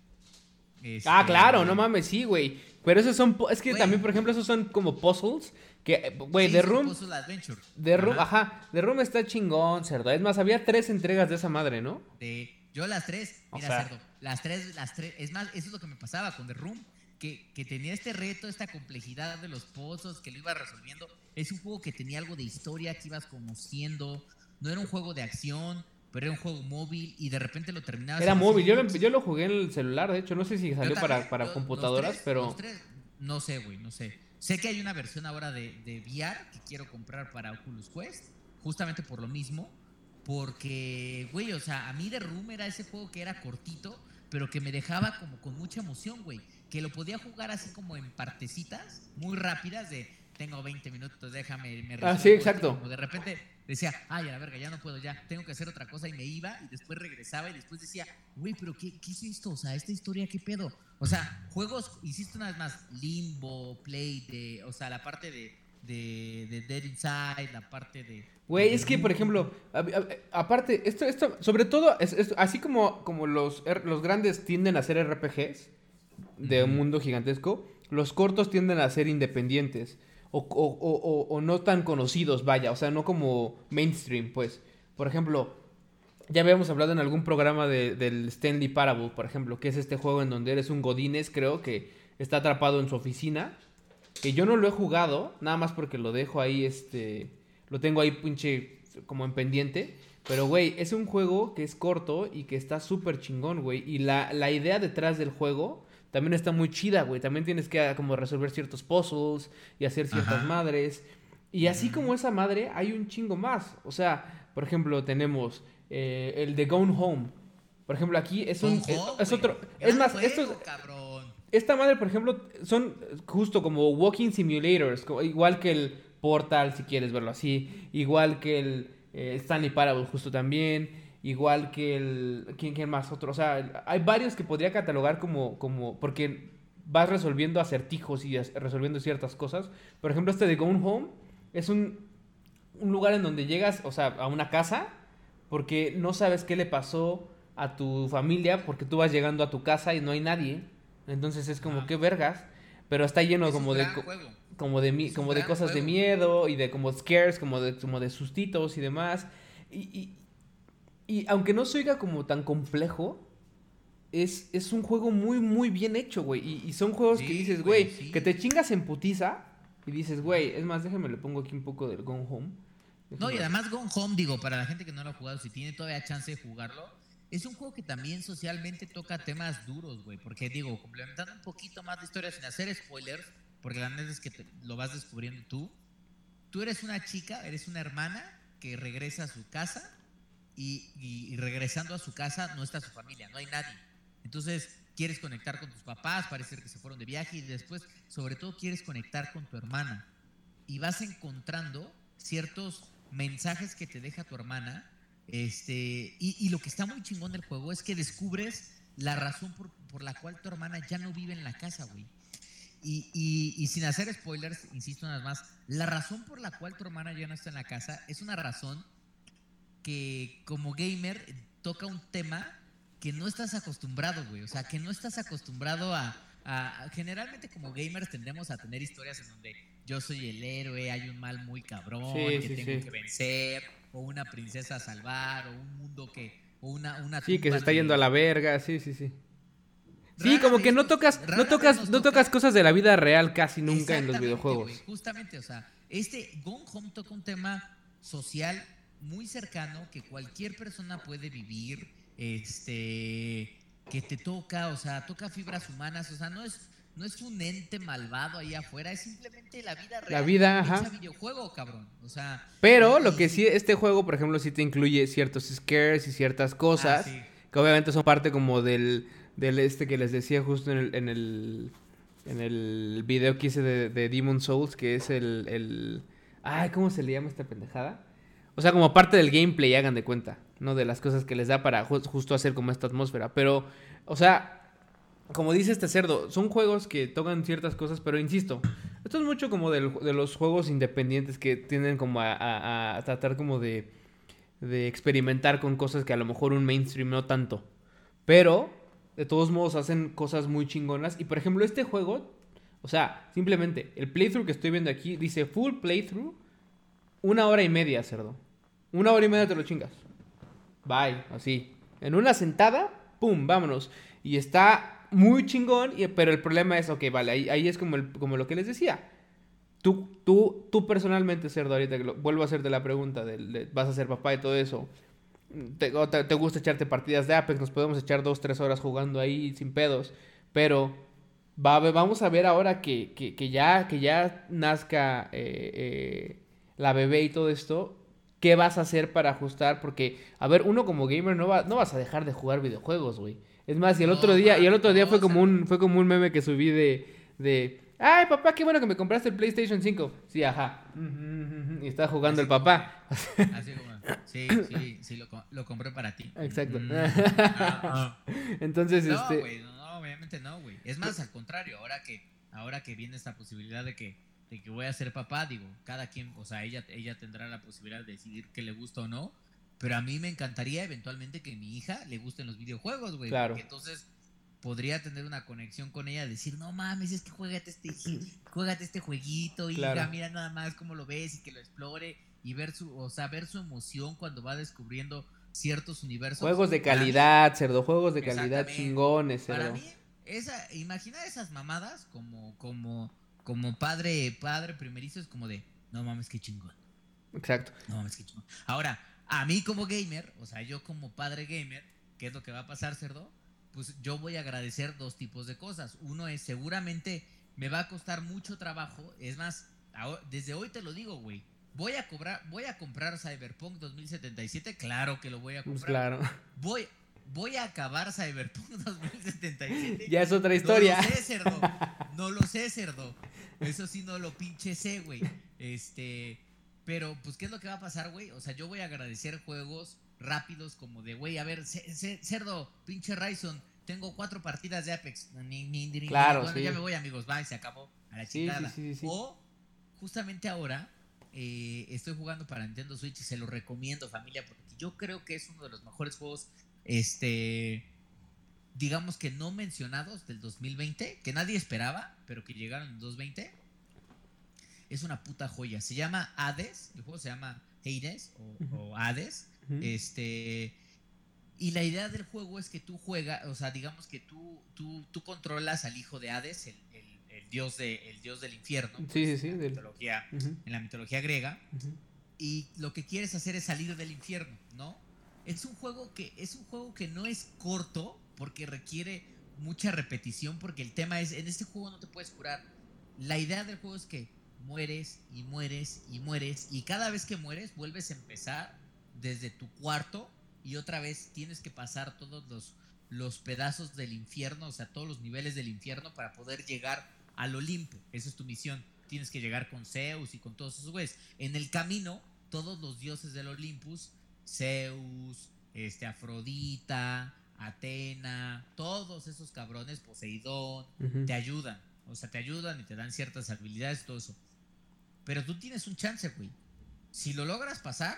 Este, ah, claro, no mames, sí, güey. Pero esos son, es que también, por ejemplo, esos son como puzzles. Que, güey, The Room. Puzzle Adventure. The Room, ajá. The Room está chingón, cerdo. Es más, había tres entregas de esa madre, ¿no? De yo las tres, mira, cerdo, las tres, las tres, es más, eso es lo que me pasaba con The Room, que, que, tenía este reto, esta complejidad de los pozos, que lo iba resolviendo. Es un juego que tenía algo de historia, que ibas conociendo, no era un juego de acción, pero era un juego móvil y de repente lo terminabas. Era móvil, yo lo, yo lo jugué en el celular, de hecho, no sé si salió para, para computadoras, pero... no sé, güey, no sé. Sé que hay una versión ahora de, de VR que quiero comprar para Oculus Quest, justamente por lo mismo porque, güey, o sea, a mí de Room era ese juego que era cortito, pero que me dejaba como con mucha emoción, güey. Que lo podía jugar así como en partecitas, muy rápidas, de tengo 20 minutos, déjame, me Ah, sí, exacto. Como de repente decía, ay, a la verga, ya no puedo, ya, tengo que hacer otra cosa, y me iba, y después regresaba, y después decía, güey, pero qué, ¿qué es esto? O sea, esta historia, ¿qué pedo? O sea, juegos, hiciste una vez más, Limbo, Play, de, o sea, la parte de de, de Dead Inside, la parte de... Güey, es que, por ejemplo, aparte, esto, esto, sobre todo, es, así como, como los, los grandes tienden a ser RPGs de un mundo gigantesco, los cortos tienden a ser independientes o, o, o, no tan conocidos, vaya, o sea, no como mainstream, pues. Por ejemplo, ya habíamos hablado en algún programa de, del Stanley Parable, por ejemplo, que es este juego en donde eres un Godines, creo, que está atrapado en su oficina que yo no lo he jugado, nada más porque lo dejo ahí, este, lo tengo ahí pinche como en pendiente. Pero, güey, es un juego que es corto y que está súper chingón, güey. Y la, la idea detrás del juego también está muy chida, güey. También tienes que ah, como resolver ciertos puzzles y hacer ciertas Ajá. madres. Y así como esa madre, hay un chingo más. O sea, por ejemplo, tenemos eh, el de Gone Home. Por ejemplo, aquí es un... Es, otro... Es más, juego, esto es- cabrón. esta madre, por ejemplo, son justo como walking simulators, igual que el Portal, si quieres verlo así, igual que el eh, Stanley Parable, justo también, igual que el... ¿Quién, quién más? Otro, o sea, hay varios que podría catalogar como... como porque vas resolviendo acertijos y resolviendo ciertas cosas. Por ejemplo, este de Gone Home es un, un lugar en donde llegas, o sea, a una casa, porque no sabes qué le pasó a tu familia, porque tú vas llegando a tu casa y no hay nadie. Entonces es como, Ajá. qué vergas. Pero está lleno Es como de, gran co- juego. como de, Es como de cosas de miedo y de como scares, como de, como de sustitos y demás. Y, y, y aunque no se oiga como tan complejo, es, es un juego muy, muy bien hecho, güey. Y, y son juegos que Sí, dices, güey, güey, sí. que te chingas en putiza y dices, güey, es más, déjame le pongo aquí un poco del Gone Home. No, y Déjame- además Gone Home, digo, para la gente que no lo ha jugado, si tiene todavía chance de jugarlo, es un juego que también socialmente toca temas duros, güey. Porque digo, complementando un poquito más la historia sin hacer spoilers, porque la neta es que te- lo vas descubriendo tú. Tú eres una chica, eres una hermana que regresa a su casa y, y- regresando a su casa no está su familia, no hay nadie. Entonces quieres conectar con tus papás, parece que se fueron de viaje y después, sobre todo, quieres conectar con tu hermana. Y vas encontrando ciertos mensajes que te deja tu hermana. Este, y, y lo que está muy chingón del juego es que descubres la razón por, por la cual tu hermana ya no vive en la casa, güey. Y, y- y sin hacer spoilers, insisto nada más, la razón por la cual tu hermana ya no está en la casa es una razón que como gamer toca un tema que no estás acostumbrado, güey. O sea, que no estás acostumbrado a, Generalmente como gamers tendemos a tener historias en donde yo soy el héroe, hay un mal muy cabrón Sí, que sí, tengo sí. que vencer, o una princesa a salvar, o un mundo que... O una, una Sí, que se está de- yendo a la verga, sí, sí, sí. Sí, Rara como que no tocas, no tocas, no toca- tocas cosas de la vida real casi nunca en los videojuegos. justamente, o sea, este Gone Home toca un tema social muy cercano que cualquier persona puede vivir, este, que te toca, o sea, toca fibras humanas, o sea, no es, no es un ente malvado ahí afuera, es simplemente la vida real. La vida, ajá. videojuego, cabrón, o sea. Pero lo que sí, este juego, por ejemplo, sí te incluye ciertos scares y ciertas cosas. Ah, sí. Que obviamente son parte como del, del este que les decía justo en el, en el, en el video que hice de, de Demon Souls, que es el, el... Ay, ¿cómo se le llama esta pendejada? O sea, como parte del gameplay, hagan de cuenta, ¿no? De las cosas que les da para ju- justo hacer como esta atmósfera. Pero, o sea, como dice este cerdo, son juegos que tocan ciertas cosas, pero insisto, esto es mucho como de los juegos independientes que tienden como a- a tratar como de, de experimentar con cosas que a lo mejor un mainstream no tanto. Pero, de todos modos, hacen cosas muy chingonas. Y por ejemplo, este juego, o sea, simplemente, el playthrough que estoy viendo aquí dice full playthrough, una hora y media, cerdo. Una hora y media te lo chingas. Bye, así. En una sentada, pum, vámonos. Y está muy chingón, y- pero el problema es, ok, vale, ahí, ahí es como, como lo que les decía. Tú, tú, tú personalmente, Cerdo, ahorita que vuelvo a hacerte la pregunta, de, vas a ser papá y todo eso. Te, gusta echarte partidas de Apex, nos podemos echar dos, tres horas jugando ahí sin pedos. Pero va, vamos a ver ahora que, que, que ya, que ya nazca eh, eh, la bebé y todo esto. ¿Qué vas a hacer para ajustar? Porque, a ver, uno como gamer no, va, no vas a dejar de jugar videojuegos, güey. Es más, y el No, otro día, y el otro día fue como un, fue como un meme que subí de, de Ay, papá, qué bueno que me compraste el PlayStation 5. Sí, ajá. Y está jugando el papá. Así como, sí, sí, sí, lo, lo compré para ti. Exacto. Mm, ah, ah. Entonces, No, este. güey, no, no, obviamente no, güey. Es más, al contrario, ahora que, ahora que viene esta posibilidad de que, de que voy a ser papá, digo, cada quien, o sea, ella, ella tendrá la posibilidad de decidir qué le gusta o no. Pero a mí me encantaría eventualmente que mi hija le gusten los videojuegos, güey. Claro. Porque entonces podría tener una conexión con ella, decir, no mames, es que juégate este, juégate este jueguito, hija, Claro. mira nada más cómo lo ves y que lo explore y ver su, o sea, ver su emoción cuando va descubriendo ciertos universos. Juegos de Para mí- calidad, cerdo. Juegos de calidad chingones, para cerdo. mí, esa, imaginar esas mamadas como, como, como padre, padre primerizo es como de, no mames, qué chingón. Exacto. No mames, qué chingón. Ahora, a mí como gamer, o sea, yo como padre gamer, ¿qué es lo que va a pasar, cerdo? Pues yo voy a agradecer dos tipos de cosas. Uno es seguramente me va a costar mucho trabajo. Es más, desde hoy te lo digo, güey. Voy a cobrar, voy a comprar Cyberpunk 2077, claro que lo voy a Pues comprar. claro. Voy, voy a acabar Cyberpunk 2077. Ya es otra historia. No lo sé, cerdo. No lo sé, cerdo. Eso sí no lo pinche sé, güey. Este, pero pues ¿qué es lo que va a pasar, güey? O sea, yo voy a agradecer juegos rápidos como de, güey, a ver, cerdo, pinche Ryzen, tengo cuatro partidas de Apex. Ni, ni, ni, claro, bueno, ya me voy, amigos, bye, se acabó. A la sí, chingada. Sí, sí, o justamente ahora eh, estoy jugando para Nintendo Switch y se lo recomiendo, familia, porque yo creo que es uno de los mejores juegos, este, digamos que no mencionados del 2020, que nadie esperaba, pero que llegaron en 2020. Es una puta joya. Se llama Hades, el juego se llama Hades o, Hades. Este. Y la idea del juego es que tú juegas, o sea, digamos que tú, tú, tú controlas al hijo de Hades, el, dios, de, el dios del infierno. Sí, sí, sí. En, la mitología, en la mitología griega. Y lo que quieres hacer es salir del infierno, ¿no? Es un juego que, es un juego que no es corto, porque requiere mucha repetición, porque el tema es, en este juego no te puedes curar. La idea del juego es que mueres y mueres y mueres, y cada vez que mueres vuelves a empezar desde tu cuarto y otra vez tienes que pasar todos los, los pedazos del infierno, o sea, todos los niveles del infierno para poder llegar al Olimpo. Esa es tu misión. Tienes que llegar con Zeus y con todos esos güeyes. En el camino, todos los dioses del Olympus, Zeus, este, Afrodita, Atena, todos esos cabrones, Poseidón, te ayudan. O sea, te ayudan y te dan ciertas habilidades, todo eso. Pero tú tienes un chance, güey. Si lo logras pasar,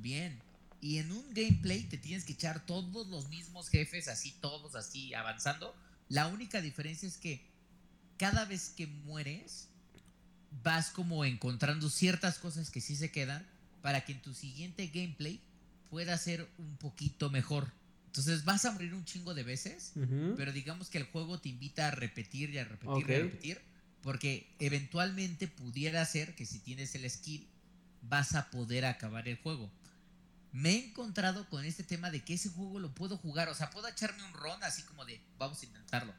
bien. Y en un gameplay te tienes que echar todos los mismos jefes, así, todos así, avanzando. La única diferencia es que cada vez que mueres, vas como encontrando ciertas cosas que sí se quedan para que en tu siguiente gameplay pueda ser un poquito mejor. Entonces vas a morir un chingo de veces, pero digamos que el juego te invita a repetir y a repetir y a repetir, porque eventualmente pudiera ser que si tienes el skill vas a poder acabar el juego. Me he encontrado con este tema de que ese juego lo puedo jugar, o sea, puedo echarme un ron así como de, vamos a intentarlo.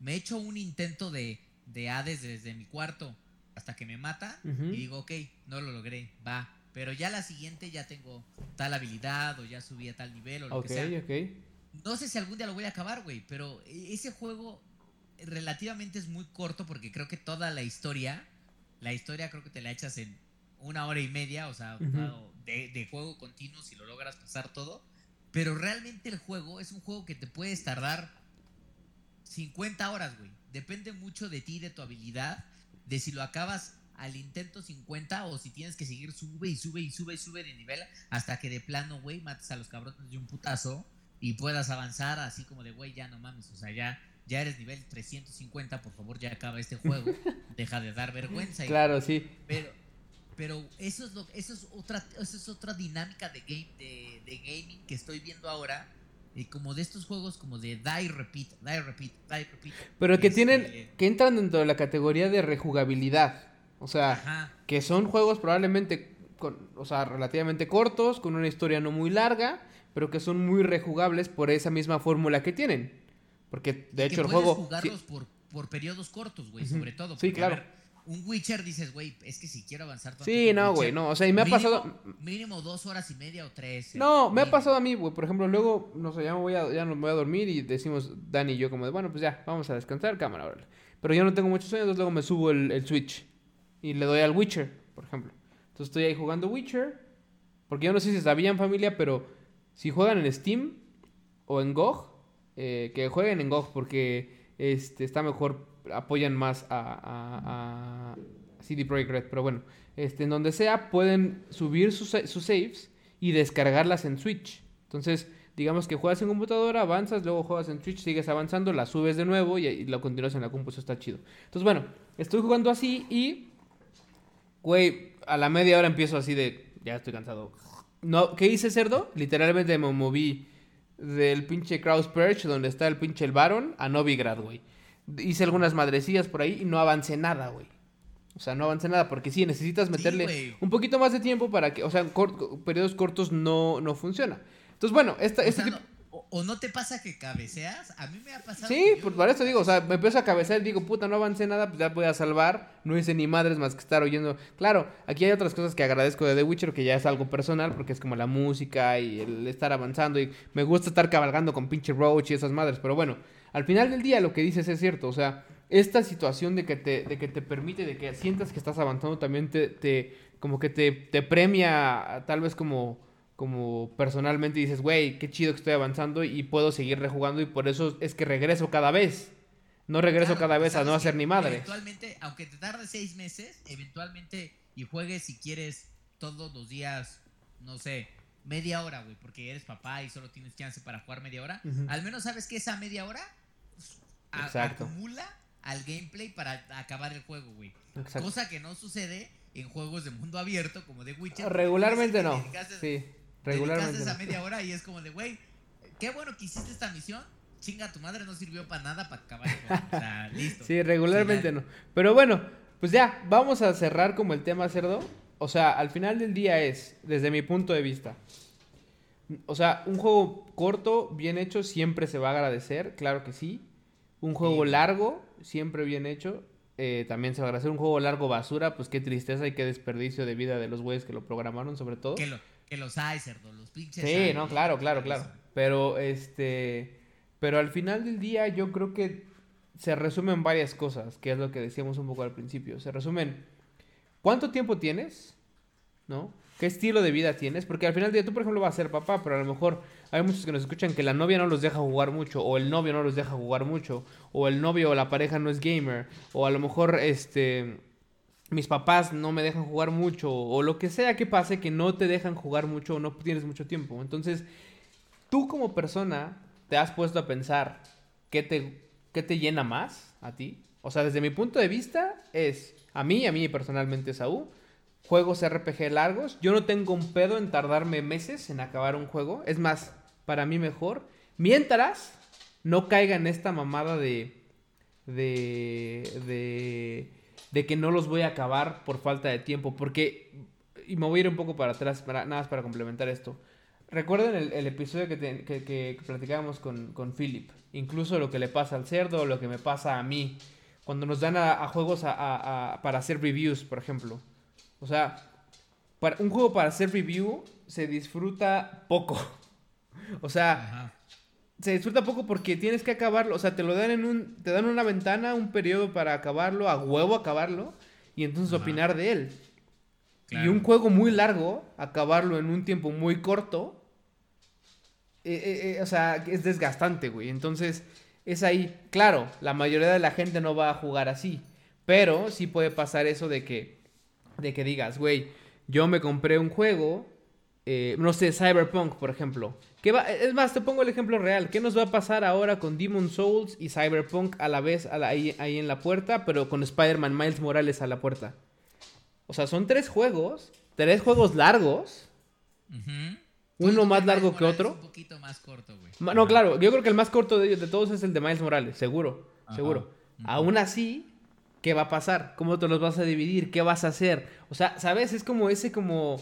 Me he hecho un intento de, de Hades desde mi cuarto hasta que me mata y digo, ok, no lo logré, va, pero ya la siguiente ya tengo tal habilidad o ya subí a tal nivel o lo que sea. No sé si algún día lo voy a acabar, güey, pero ese juego relativamente es muy corto porque creo que toda la historia, la historia creo que te la echas en una hora y media, o sea, de, de, juego continuo si lo logras pasar todo. Pero realmente el juego es un juego que te puedes tardar 50 horas, güey. Depende mucho de ti, de tu habilidad, de si lo acabas al intento 50 o si tienes que seguir sube y sube y sube y sube de nivel hasta que de plano, güey, mates a los cabrones de un putazo y puedas avanzar así como de, güey, ya no mames, o sea, ya, ya eres nivel 350, por favor, ya acaba este juego, deja de dar vergüenza. claro, sí. Pero, pero eso es lo, eso es otra, eso es otra dinámica de game, de, de gaming que estoy viendo ahora y como de estos juegos como de die repeat, die repeat, die repeat. Pero que tienen, este, que entran dentro de la categoría de rejugabilidad. O sea, que son juegos probablemente, con, o sea, relativamente cortos, con una historia no muy larga, pero que son muy rejugables por esa misma fórmula que tienen. Porque de hecho el juego... jugarlos por, por periodos cortos, güey, sobre todo. Sí, claro. un Witcher dices, güey, es que si quiero avanzar... Sí, no, güey, no. O sea, y me ha pasado... Mínimo dos horas y media o tres. No, me ha pasado a mí, güey. Por ejemplo, luego, no sé, ya me voy a, ya me voy a dormir y decimos, Dani y yo como de, bueno, pues ya, vamos a descansar, cámara, ahora. Pero yo no tengo muchos sueños, entonces luego me subo el, el Switch y le doy al Witcher, por ejemplo. Entonces estoy ahí jugando Witcher. Porque yo no sé si sabían familia, pero si juegan en Steam o en GOG, eh, que jueguen en GOG porque este, está mejor, apoyan más a, CD Projekt Red. Pero bueno, este, en donde sea pueden subir sus, sus saves y descargarlas en Switch. Entonces, digamos que juegas en computadora, avanzas, luego juegas en Switch, sigues avanzando, la subes de nuevo y, y lo continúas en la compu, eso está chido. Entonces, bueno, estoy jugando así y Güey, a la media hora empiezo así de, ya estoy cansado. No, ¿Qué hice, cerdo? Literalmente me moví del pinche Kraus Perch, donde está el pinche el Baron, a Novigrad, güey. Hice algunas madrecillas por ahí y no avancé nada, güey. O sea, no avance nada, porque sí, necesitas meterle un poquito más de tiempo para que, o sea, periodos cortos no, no funciona. Entonces, bueno, esta, este tipo o, no te pasa que cabeceas? A mí me ha pasado. Sí, pues para eso digo, o sea, me empiezo a cabecear y digo, puta, no avancé nada, pues ya voy a salvar. No hice ni madres más que estar oyendo. Claro, aquí hay otras cosas que agradezco de The Witcher, que ya es algo personal, porque es como la música y el estar avanzando. Y me gusta estar cabalgando con pinche Roach y esas madres. Pero bueno, al final del día lo que dices es cierto, o sea, esta situación de que te, de que te permite, de que sientas que estás avanzando, también te, te como que te, te premia, tal vez como como personalmente dices, güey, qué chido que estoy avanzando y puedo seguir rejugando y por eso es que regreso cada vez. No regreso cada vez a no hacer ni madre. Eventualmente, aunque te tarde seis meses, eventualmente y juegues si quieres todos los días, no sé, media hora, güey, porque eres papá y solo tienes chance para jugar media hora, al menos sabes que esa media hora acumula al gameplay para acabar el juego, güey. Cosa que no sucede en juegos de mundo abierto como The Witcher. Regularmente no. Sí. Regularmente. esa media hora y es como de, güey, qué bueno que hiciste esta misión. Chinga, tu madre no sirvió para nada para acabar el juego. O sea, listo. Sí, regularmente no. Pero bueno, pues ya, vamos a cerrar como el tema cerdo. O sea, al final del día es, desde mi punto de vista. O sea, un juego corto, bien hecho, siempre se va a agradecer, claro que sí. Un juego largo, siempre bien hecho, eh, también se va a agradecer. Un juego largo basura, pues qué tristeza y qué desperdicio de vida de los güeyes que lo programaron, sobre todo. Que lo, que los hay, cerdo, los pinches. Sí, no, claro, claro, claro. Pero este. Pero al final del día, yo creo que se resumen varias cosas, que es lo que decíamos un poco al principio. Se resumen. ¿Cuánto tiempo tienes? ¿No? ¿Qué estilo de vida tienes? Porque al final del día tú, por ejemplo, vas a ser papá, pero a lo mejor hay muchos que nos escuchan que la novia no los deja jugar mucho, o el novio no los deja jugar mucho, o el novio o la pareja no es gamer, o a lo mejor este mis papás no me dejan jugar mucho o lo que sea que pase que no te dejan jugar mucho o no tienes mucho tiempo. Entonces, tú como persona te has puesto a pensar qué te, qué te llena más a ti. O sea, desde mi punto de vista es, a mí, a mí personalmente, Saúl, juegos RPG largos. Yo no tengo un pedo en tardarme meses en acabar un juego. Es más, para mí mejor. Mientras no caiga en esta mamada de... de... de de que no los voy a acabar por falta de tiempo. Porque, y me voy a ir un poco para atrás, nada más para complementar esto. Recuerden el, episodio que, que, platicábamos con, con, Philip. Incluso lo que le pasa al cerdo, lo que me pasa a mí. Cuando nos dan a, juegos a, para hacer reviews, por ejemplo. O sea, para, un juego para hacer review se disfruta poco. o sea, se disfruta poco porque tienes que acabarlo, o sea, te lo dan en un, te dan una ventana, un periodo para acabarlo, a huevo acabarlo, y entonces opinar de él. Y un juego muy largo, acabarlo en un tiempo muy corto, eh, eh, eh, o sea, es desgastante, güey. Entonces, es ahí, claro, la mayoría de la gente no va a jugar así, pero sí puede pasar eso de que, de que digas, güey, yo me compré un juego, no sé, Cyberpunk, por ejemplo, es más, te pongo el ejemplo real. ¿Qué nos va a pasar ahora con Demon Souls y Cyberpunk a la vez ahí, en la puerta, pero con Spider-Man Miles Morales a la puerta? O sea, son tres juegos, tres juegos largos. Uno más largo que otro. Un poquito más corto, güey. No, claro, yo creo que el más corto de, de todos es el de Miles Morales, seguro, seguro. Aún así, ¿qué va a pasar? ¿Cómo te los vas a dividir? ¿Qué vas a hacer? O sea, ¿sabes? Es como ese como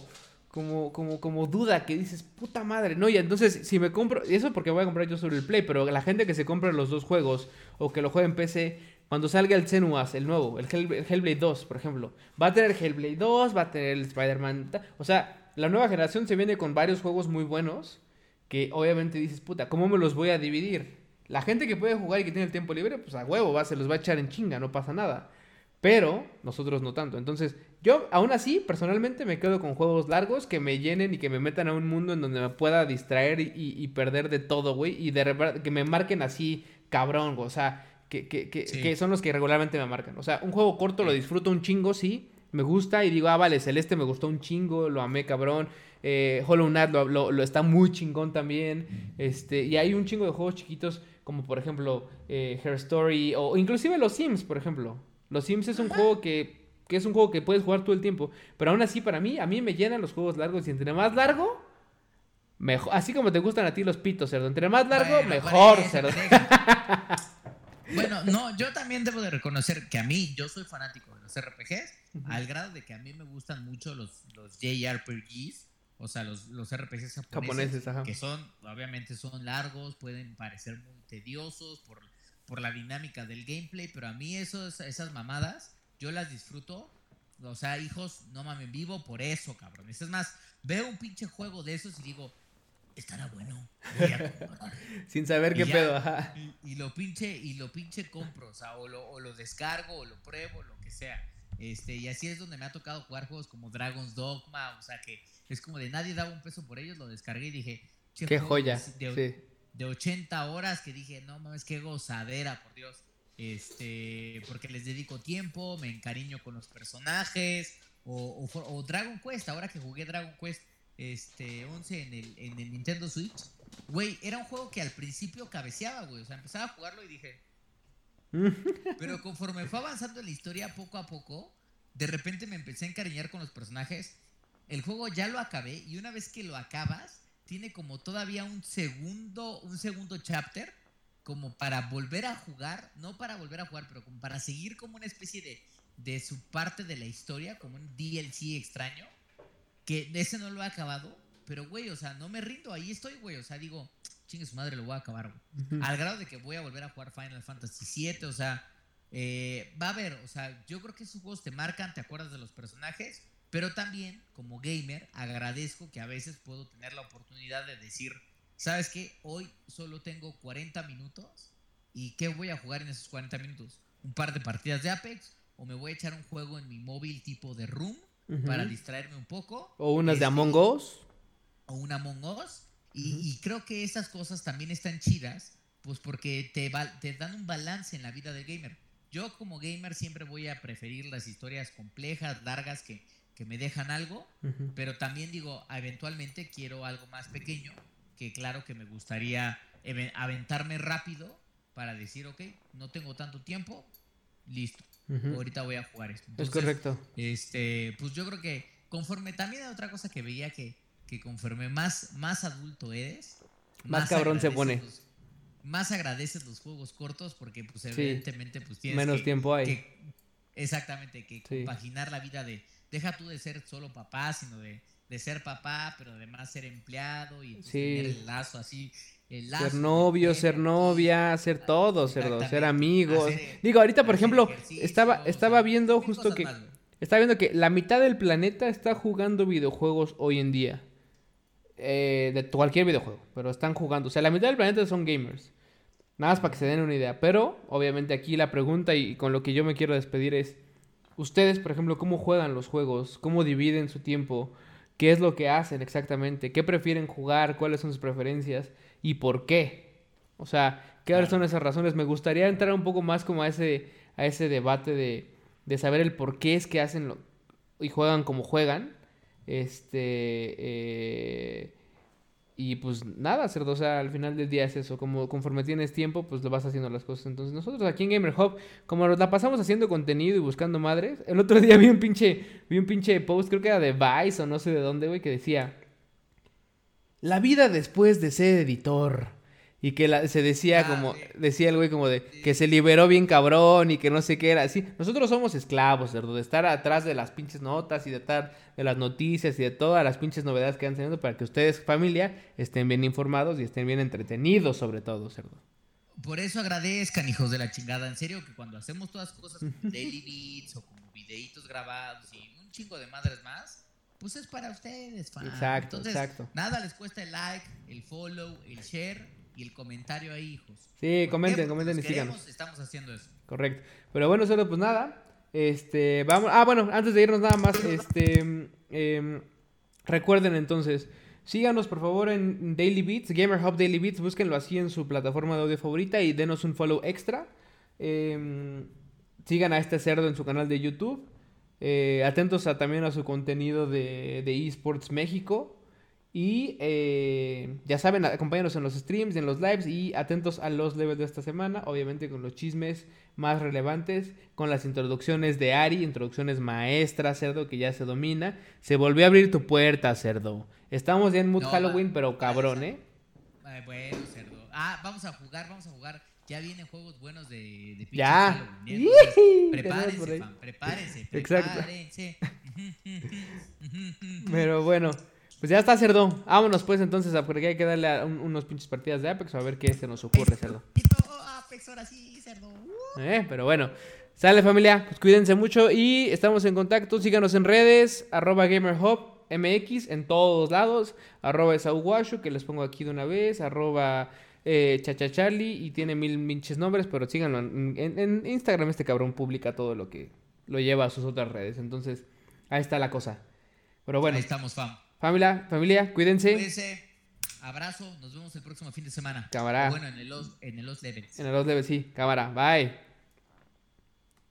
como, como, como duda que dices, puta madre, no, y entonces si me compro, y eso porque voy a comprar yo sobre el Play, pero la gente que se compra los dos juegos o que lo juega en PC, cuando salga el Senuas, el nuevo, el, Hellblade 2, por ejemplo, va a tener Hellblade 2, va a tener el Spider-Man, o sea, la nueva generación se viene con varios juegos muy buenos que obviamente dices, puta, ¿cómo me los voy a dividir? La gente que puede jugar y que tiene el tiempo libre, pues a huevo, va, se los va a echar en chinga, no pasa nada. Pero nosotros no tanto. Entonces, yo aún así, personalmente, me quedo con juegos largos que me llenen y que me metan a un mundo en donde me pueda distraer y, perder de todo, güey. Y de que me marquen así, cabrón, O sea, que, que, que, son los que regularmente me marcan. O sea, un juego corto lo disfruto un chingo, sí. Me gusta y digo, ah, vale, Celeste me gustó un chingo, lo amé, cabrón. Eh, Hollow Knight lo, lo, está muy chingón también. Este, y hay un chingo de juegos chiquitos, como por ejemplo eh, Her Story, o inclusive los Sims, por ejemplo. Los Sims es un juego que, que, es un juego que puedes jugar todo el tiempo. Pero aún así, para mí, a mí me llenan los juegos largos. Y entre más largo, mejor. Así como te gustan a ti los pitos, cerdo. Entre más largo, mejor, cerdo. Bueno, no, yo también debo de reconocer que a mí, yo soy fanático de los RPGs, al grado de que a mí me gustan mucho los, los JRPGs, o sea, los, los RPGs japoneses, que son, obviamente son largos, pueden parecer muy tediosos por, por la dinámica del gameplay, pero a mí esos, esas mamadas, yo las disfruto. O sea, hijos, no mames, vivo por eso, cabrón. Es más, veo un pinche juego de esos y digo, estará bueno. Sin saber qué pedo, Y, lo pinche, y lo pinche compro, o sea, o lo, o lo descargo, o lo pruebo, lo que sea. Este, y así es donde me ha tocado jugar juegos como Dragon's Dogma, o sea que es como de nadie daba un peso por ellos, lo descargué y dije, qué joya. De, de 80 horas que dije, no mames, qué gozadera, por Dios. Este, porque les dedico tiempo, me encariño con los personajes, o, o, Dragon Quest, ahora que jugué Dragon Quest este, 11 en el, en el Nintendo Switch, güey, era un juego que al principio cabeceaba, güey, o sea, empezaba a jugarlo y dije... Pero conforme fue avanzando en la historia poco a poco, de repente me empecé a encariñar con los personajes. El juego ya lo acabé y una vez que lo acabas, tiene como todavía un segundo, un segundo chapter como para volver a jugar, no para volver a jugar, pero como para seguir como una especie de, de su parte de la historia, como un DLC extraño, que ese no lo he acabado, pero güey, o sea, no me rindo, ahí estoy, güey, o sea, digo, chingue su madre, lo voy a acabar, güey. Al grado de que voy a volver a jugar Final Fantasy VII, o sea, eh, va a haber, o sea, yo creo que esos juegos te marcan, te acuerdas de los personajes, pero también, como gamer, agradezco que a veces puedo tener la oportunidad de decir, ¿sabes qué? Hoy solo tengo 40 minutos y ¿qué voy a jugar en esos 40 minutos? ¿Un par de partidas de Apex? ¿O me voy a echar un juego en mi móvil tipo de Room para distraerme un poco? ¿O unas de este, Among Us? O una Among Us. Y, creo que esas cosas también están chidas, pues porque te, te dan un balance en la vida del gamer. Yo como gamer siempre voy a preferir las historias complejas, largas, que que me dejan algo, pero también digo, eventualmente quiero algo más pequeño, que claro que me gustaría aventarme rápido para decir, ok, no tengo tanto tiempo, listo, ahorita voy a jugar esto. es correcto. Este, pues yo creo que conforme también hay otra cosa que veía que, que conforme más, más adulto eres, más, cabrón se pone. más agradeces los juegos cortos porque pues evidentemente pues tienes menos tiempo hay. exactamente, que compaginar la vida de deja tú de ser solo papá, sino de, ser papá, pero además ser empleado y tener el lazo así. El lazo ser novio, ser novia, ser todo, ser, ser amigos. Digo, ahorita, por ejemplo, estaba, estaba viendo justo que... estaba viendo que la mitad del planeta está jugando videojuegos hoy en día. Eh, de cualquier videojuego, pero están jugando. O sea, la mitad del planeta son gamers. Nada más para que se den una idea. Pero, obviamente, aquí la pregunta y con lo que yo me quiero despedir es: Ustedes, por ejemplo, ¿cómo juegan los juegos? ¿Cómo dividen su tiempo? ¿Qué es lo que hacen exactamente? ¿Qué prefieren jugar? ¿Cuáles son sus preferencias? ¿Y por qué? O sea, ¿qué son esas razones? Me gustaría entrar un poco más como a ese, a ese debate de, de saber el por qué es que hacen lo, y juegan como juegan. Este... Eh, y pues nada, cerdo, o sea, al final del día es eso, como conforme tienes tiempo, pues lo vas haciendo las cosas. Entonces nosotros aquí en Gamer Hub, como la pasamos haciendo contenido y buscando madres, el otro día vi un pinche, vi un pinche post, creo que era de Vice o no sé de dónde, güey, que decía, la vida después de ser editor. Y que se decía ah, como, decía el güey como de que se liberó bien cabrón y que no sé qué era. así nosotros somos esclavos, cerdo, de estar atrás de las pinches notas y de estar de las noticias y de todas las pinches novedades que han tenido para que ustedes, familia, estén bien informados y estén bien entretenidos sobre todo, cerdo. Por eso agradezcan, hijos de la chingada. En serio, que cuando hacemos todas cosas como daily beats o como videitos grabados y un chingo de madres más, pues es para ustedes, fan. Exacto, exacto. Nada les cuesta el like, el follow, el share y el comentario ahí, hijos. Sí, comenten, comenten y síganos. Estamos haciendo eso. Correcto. Pero bueno, solo pues nada. Este, vamos. Ah, bueno, antes de irnos nada más, este. Em, recuerden entonces. Síganos por favor en Daily Beats, Gamer Hub Daily Beats, búsquenlo así en su plataforma de audio favorita y denos un follow extra. Em, sigan a este cerdo en su canal de YouTube. Eh, atentos a, también a su contenido de, de eSports México. Y eh, ya saben, acompáñanos en los streams, en los lives y atentos a los levels de esta semana, obviamente con los chismes más relevantes, con las introducciones de Ari, introducciones maestras, cerdo, que ya se domina. Se volvió a abrir tu puerta, cerdo. Estamos ya en Mood Halloween, pero cabrón, ¿eh? bueno, cerdo. Ah, vamos a jugar, vamos a jugar ya vienen juegos buenos de, de pinche Ya. Halloween, ¿eh? Entonces, prepárense, fan, prepárense, Exacto. prepárense. Pero bueno, pues ya está, cerdo. Vámonos pues entonces, porque hay que darle a un- unos pinches partidas de Apex a ver qué se nos ocurre, cerdo. Estúpido, Apex, ahora sí, cerdo. Eh, Pero bueno, sale familia, pues cuídense mucho y estamos en contacto. Síganos en redes, arroba GamerHub MX en todos lados, arroba Esauguashu, que les pongo aquí de una vez, arroba eh, Chachachali y tiene mil pinches nombres, pero síganlo. En, en- en Instagram este cabrón publica todo lo que lo lleva a sus otras redes. Entonces, ahí está la cosa. Pero bueno, Ahí estamos, fam. Familia, familia, cuídense. Cuídense. Abrazo. Nos vemos el próximo fin de semana. Cámara. Bueno, en el Los, en el Los Levels. En el dos leves, sí, cámara, bye.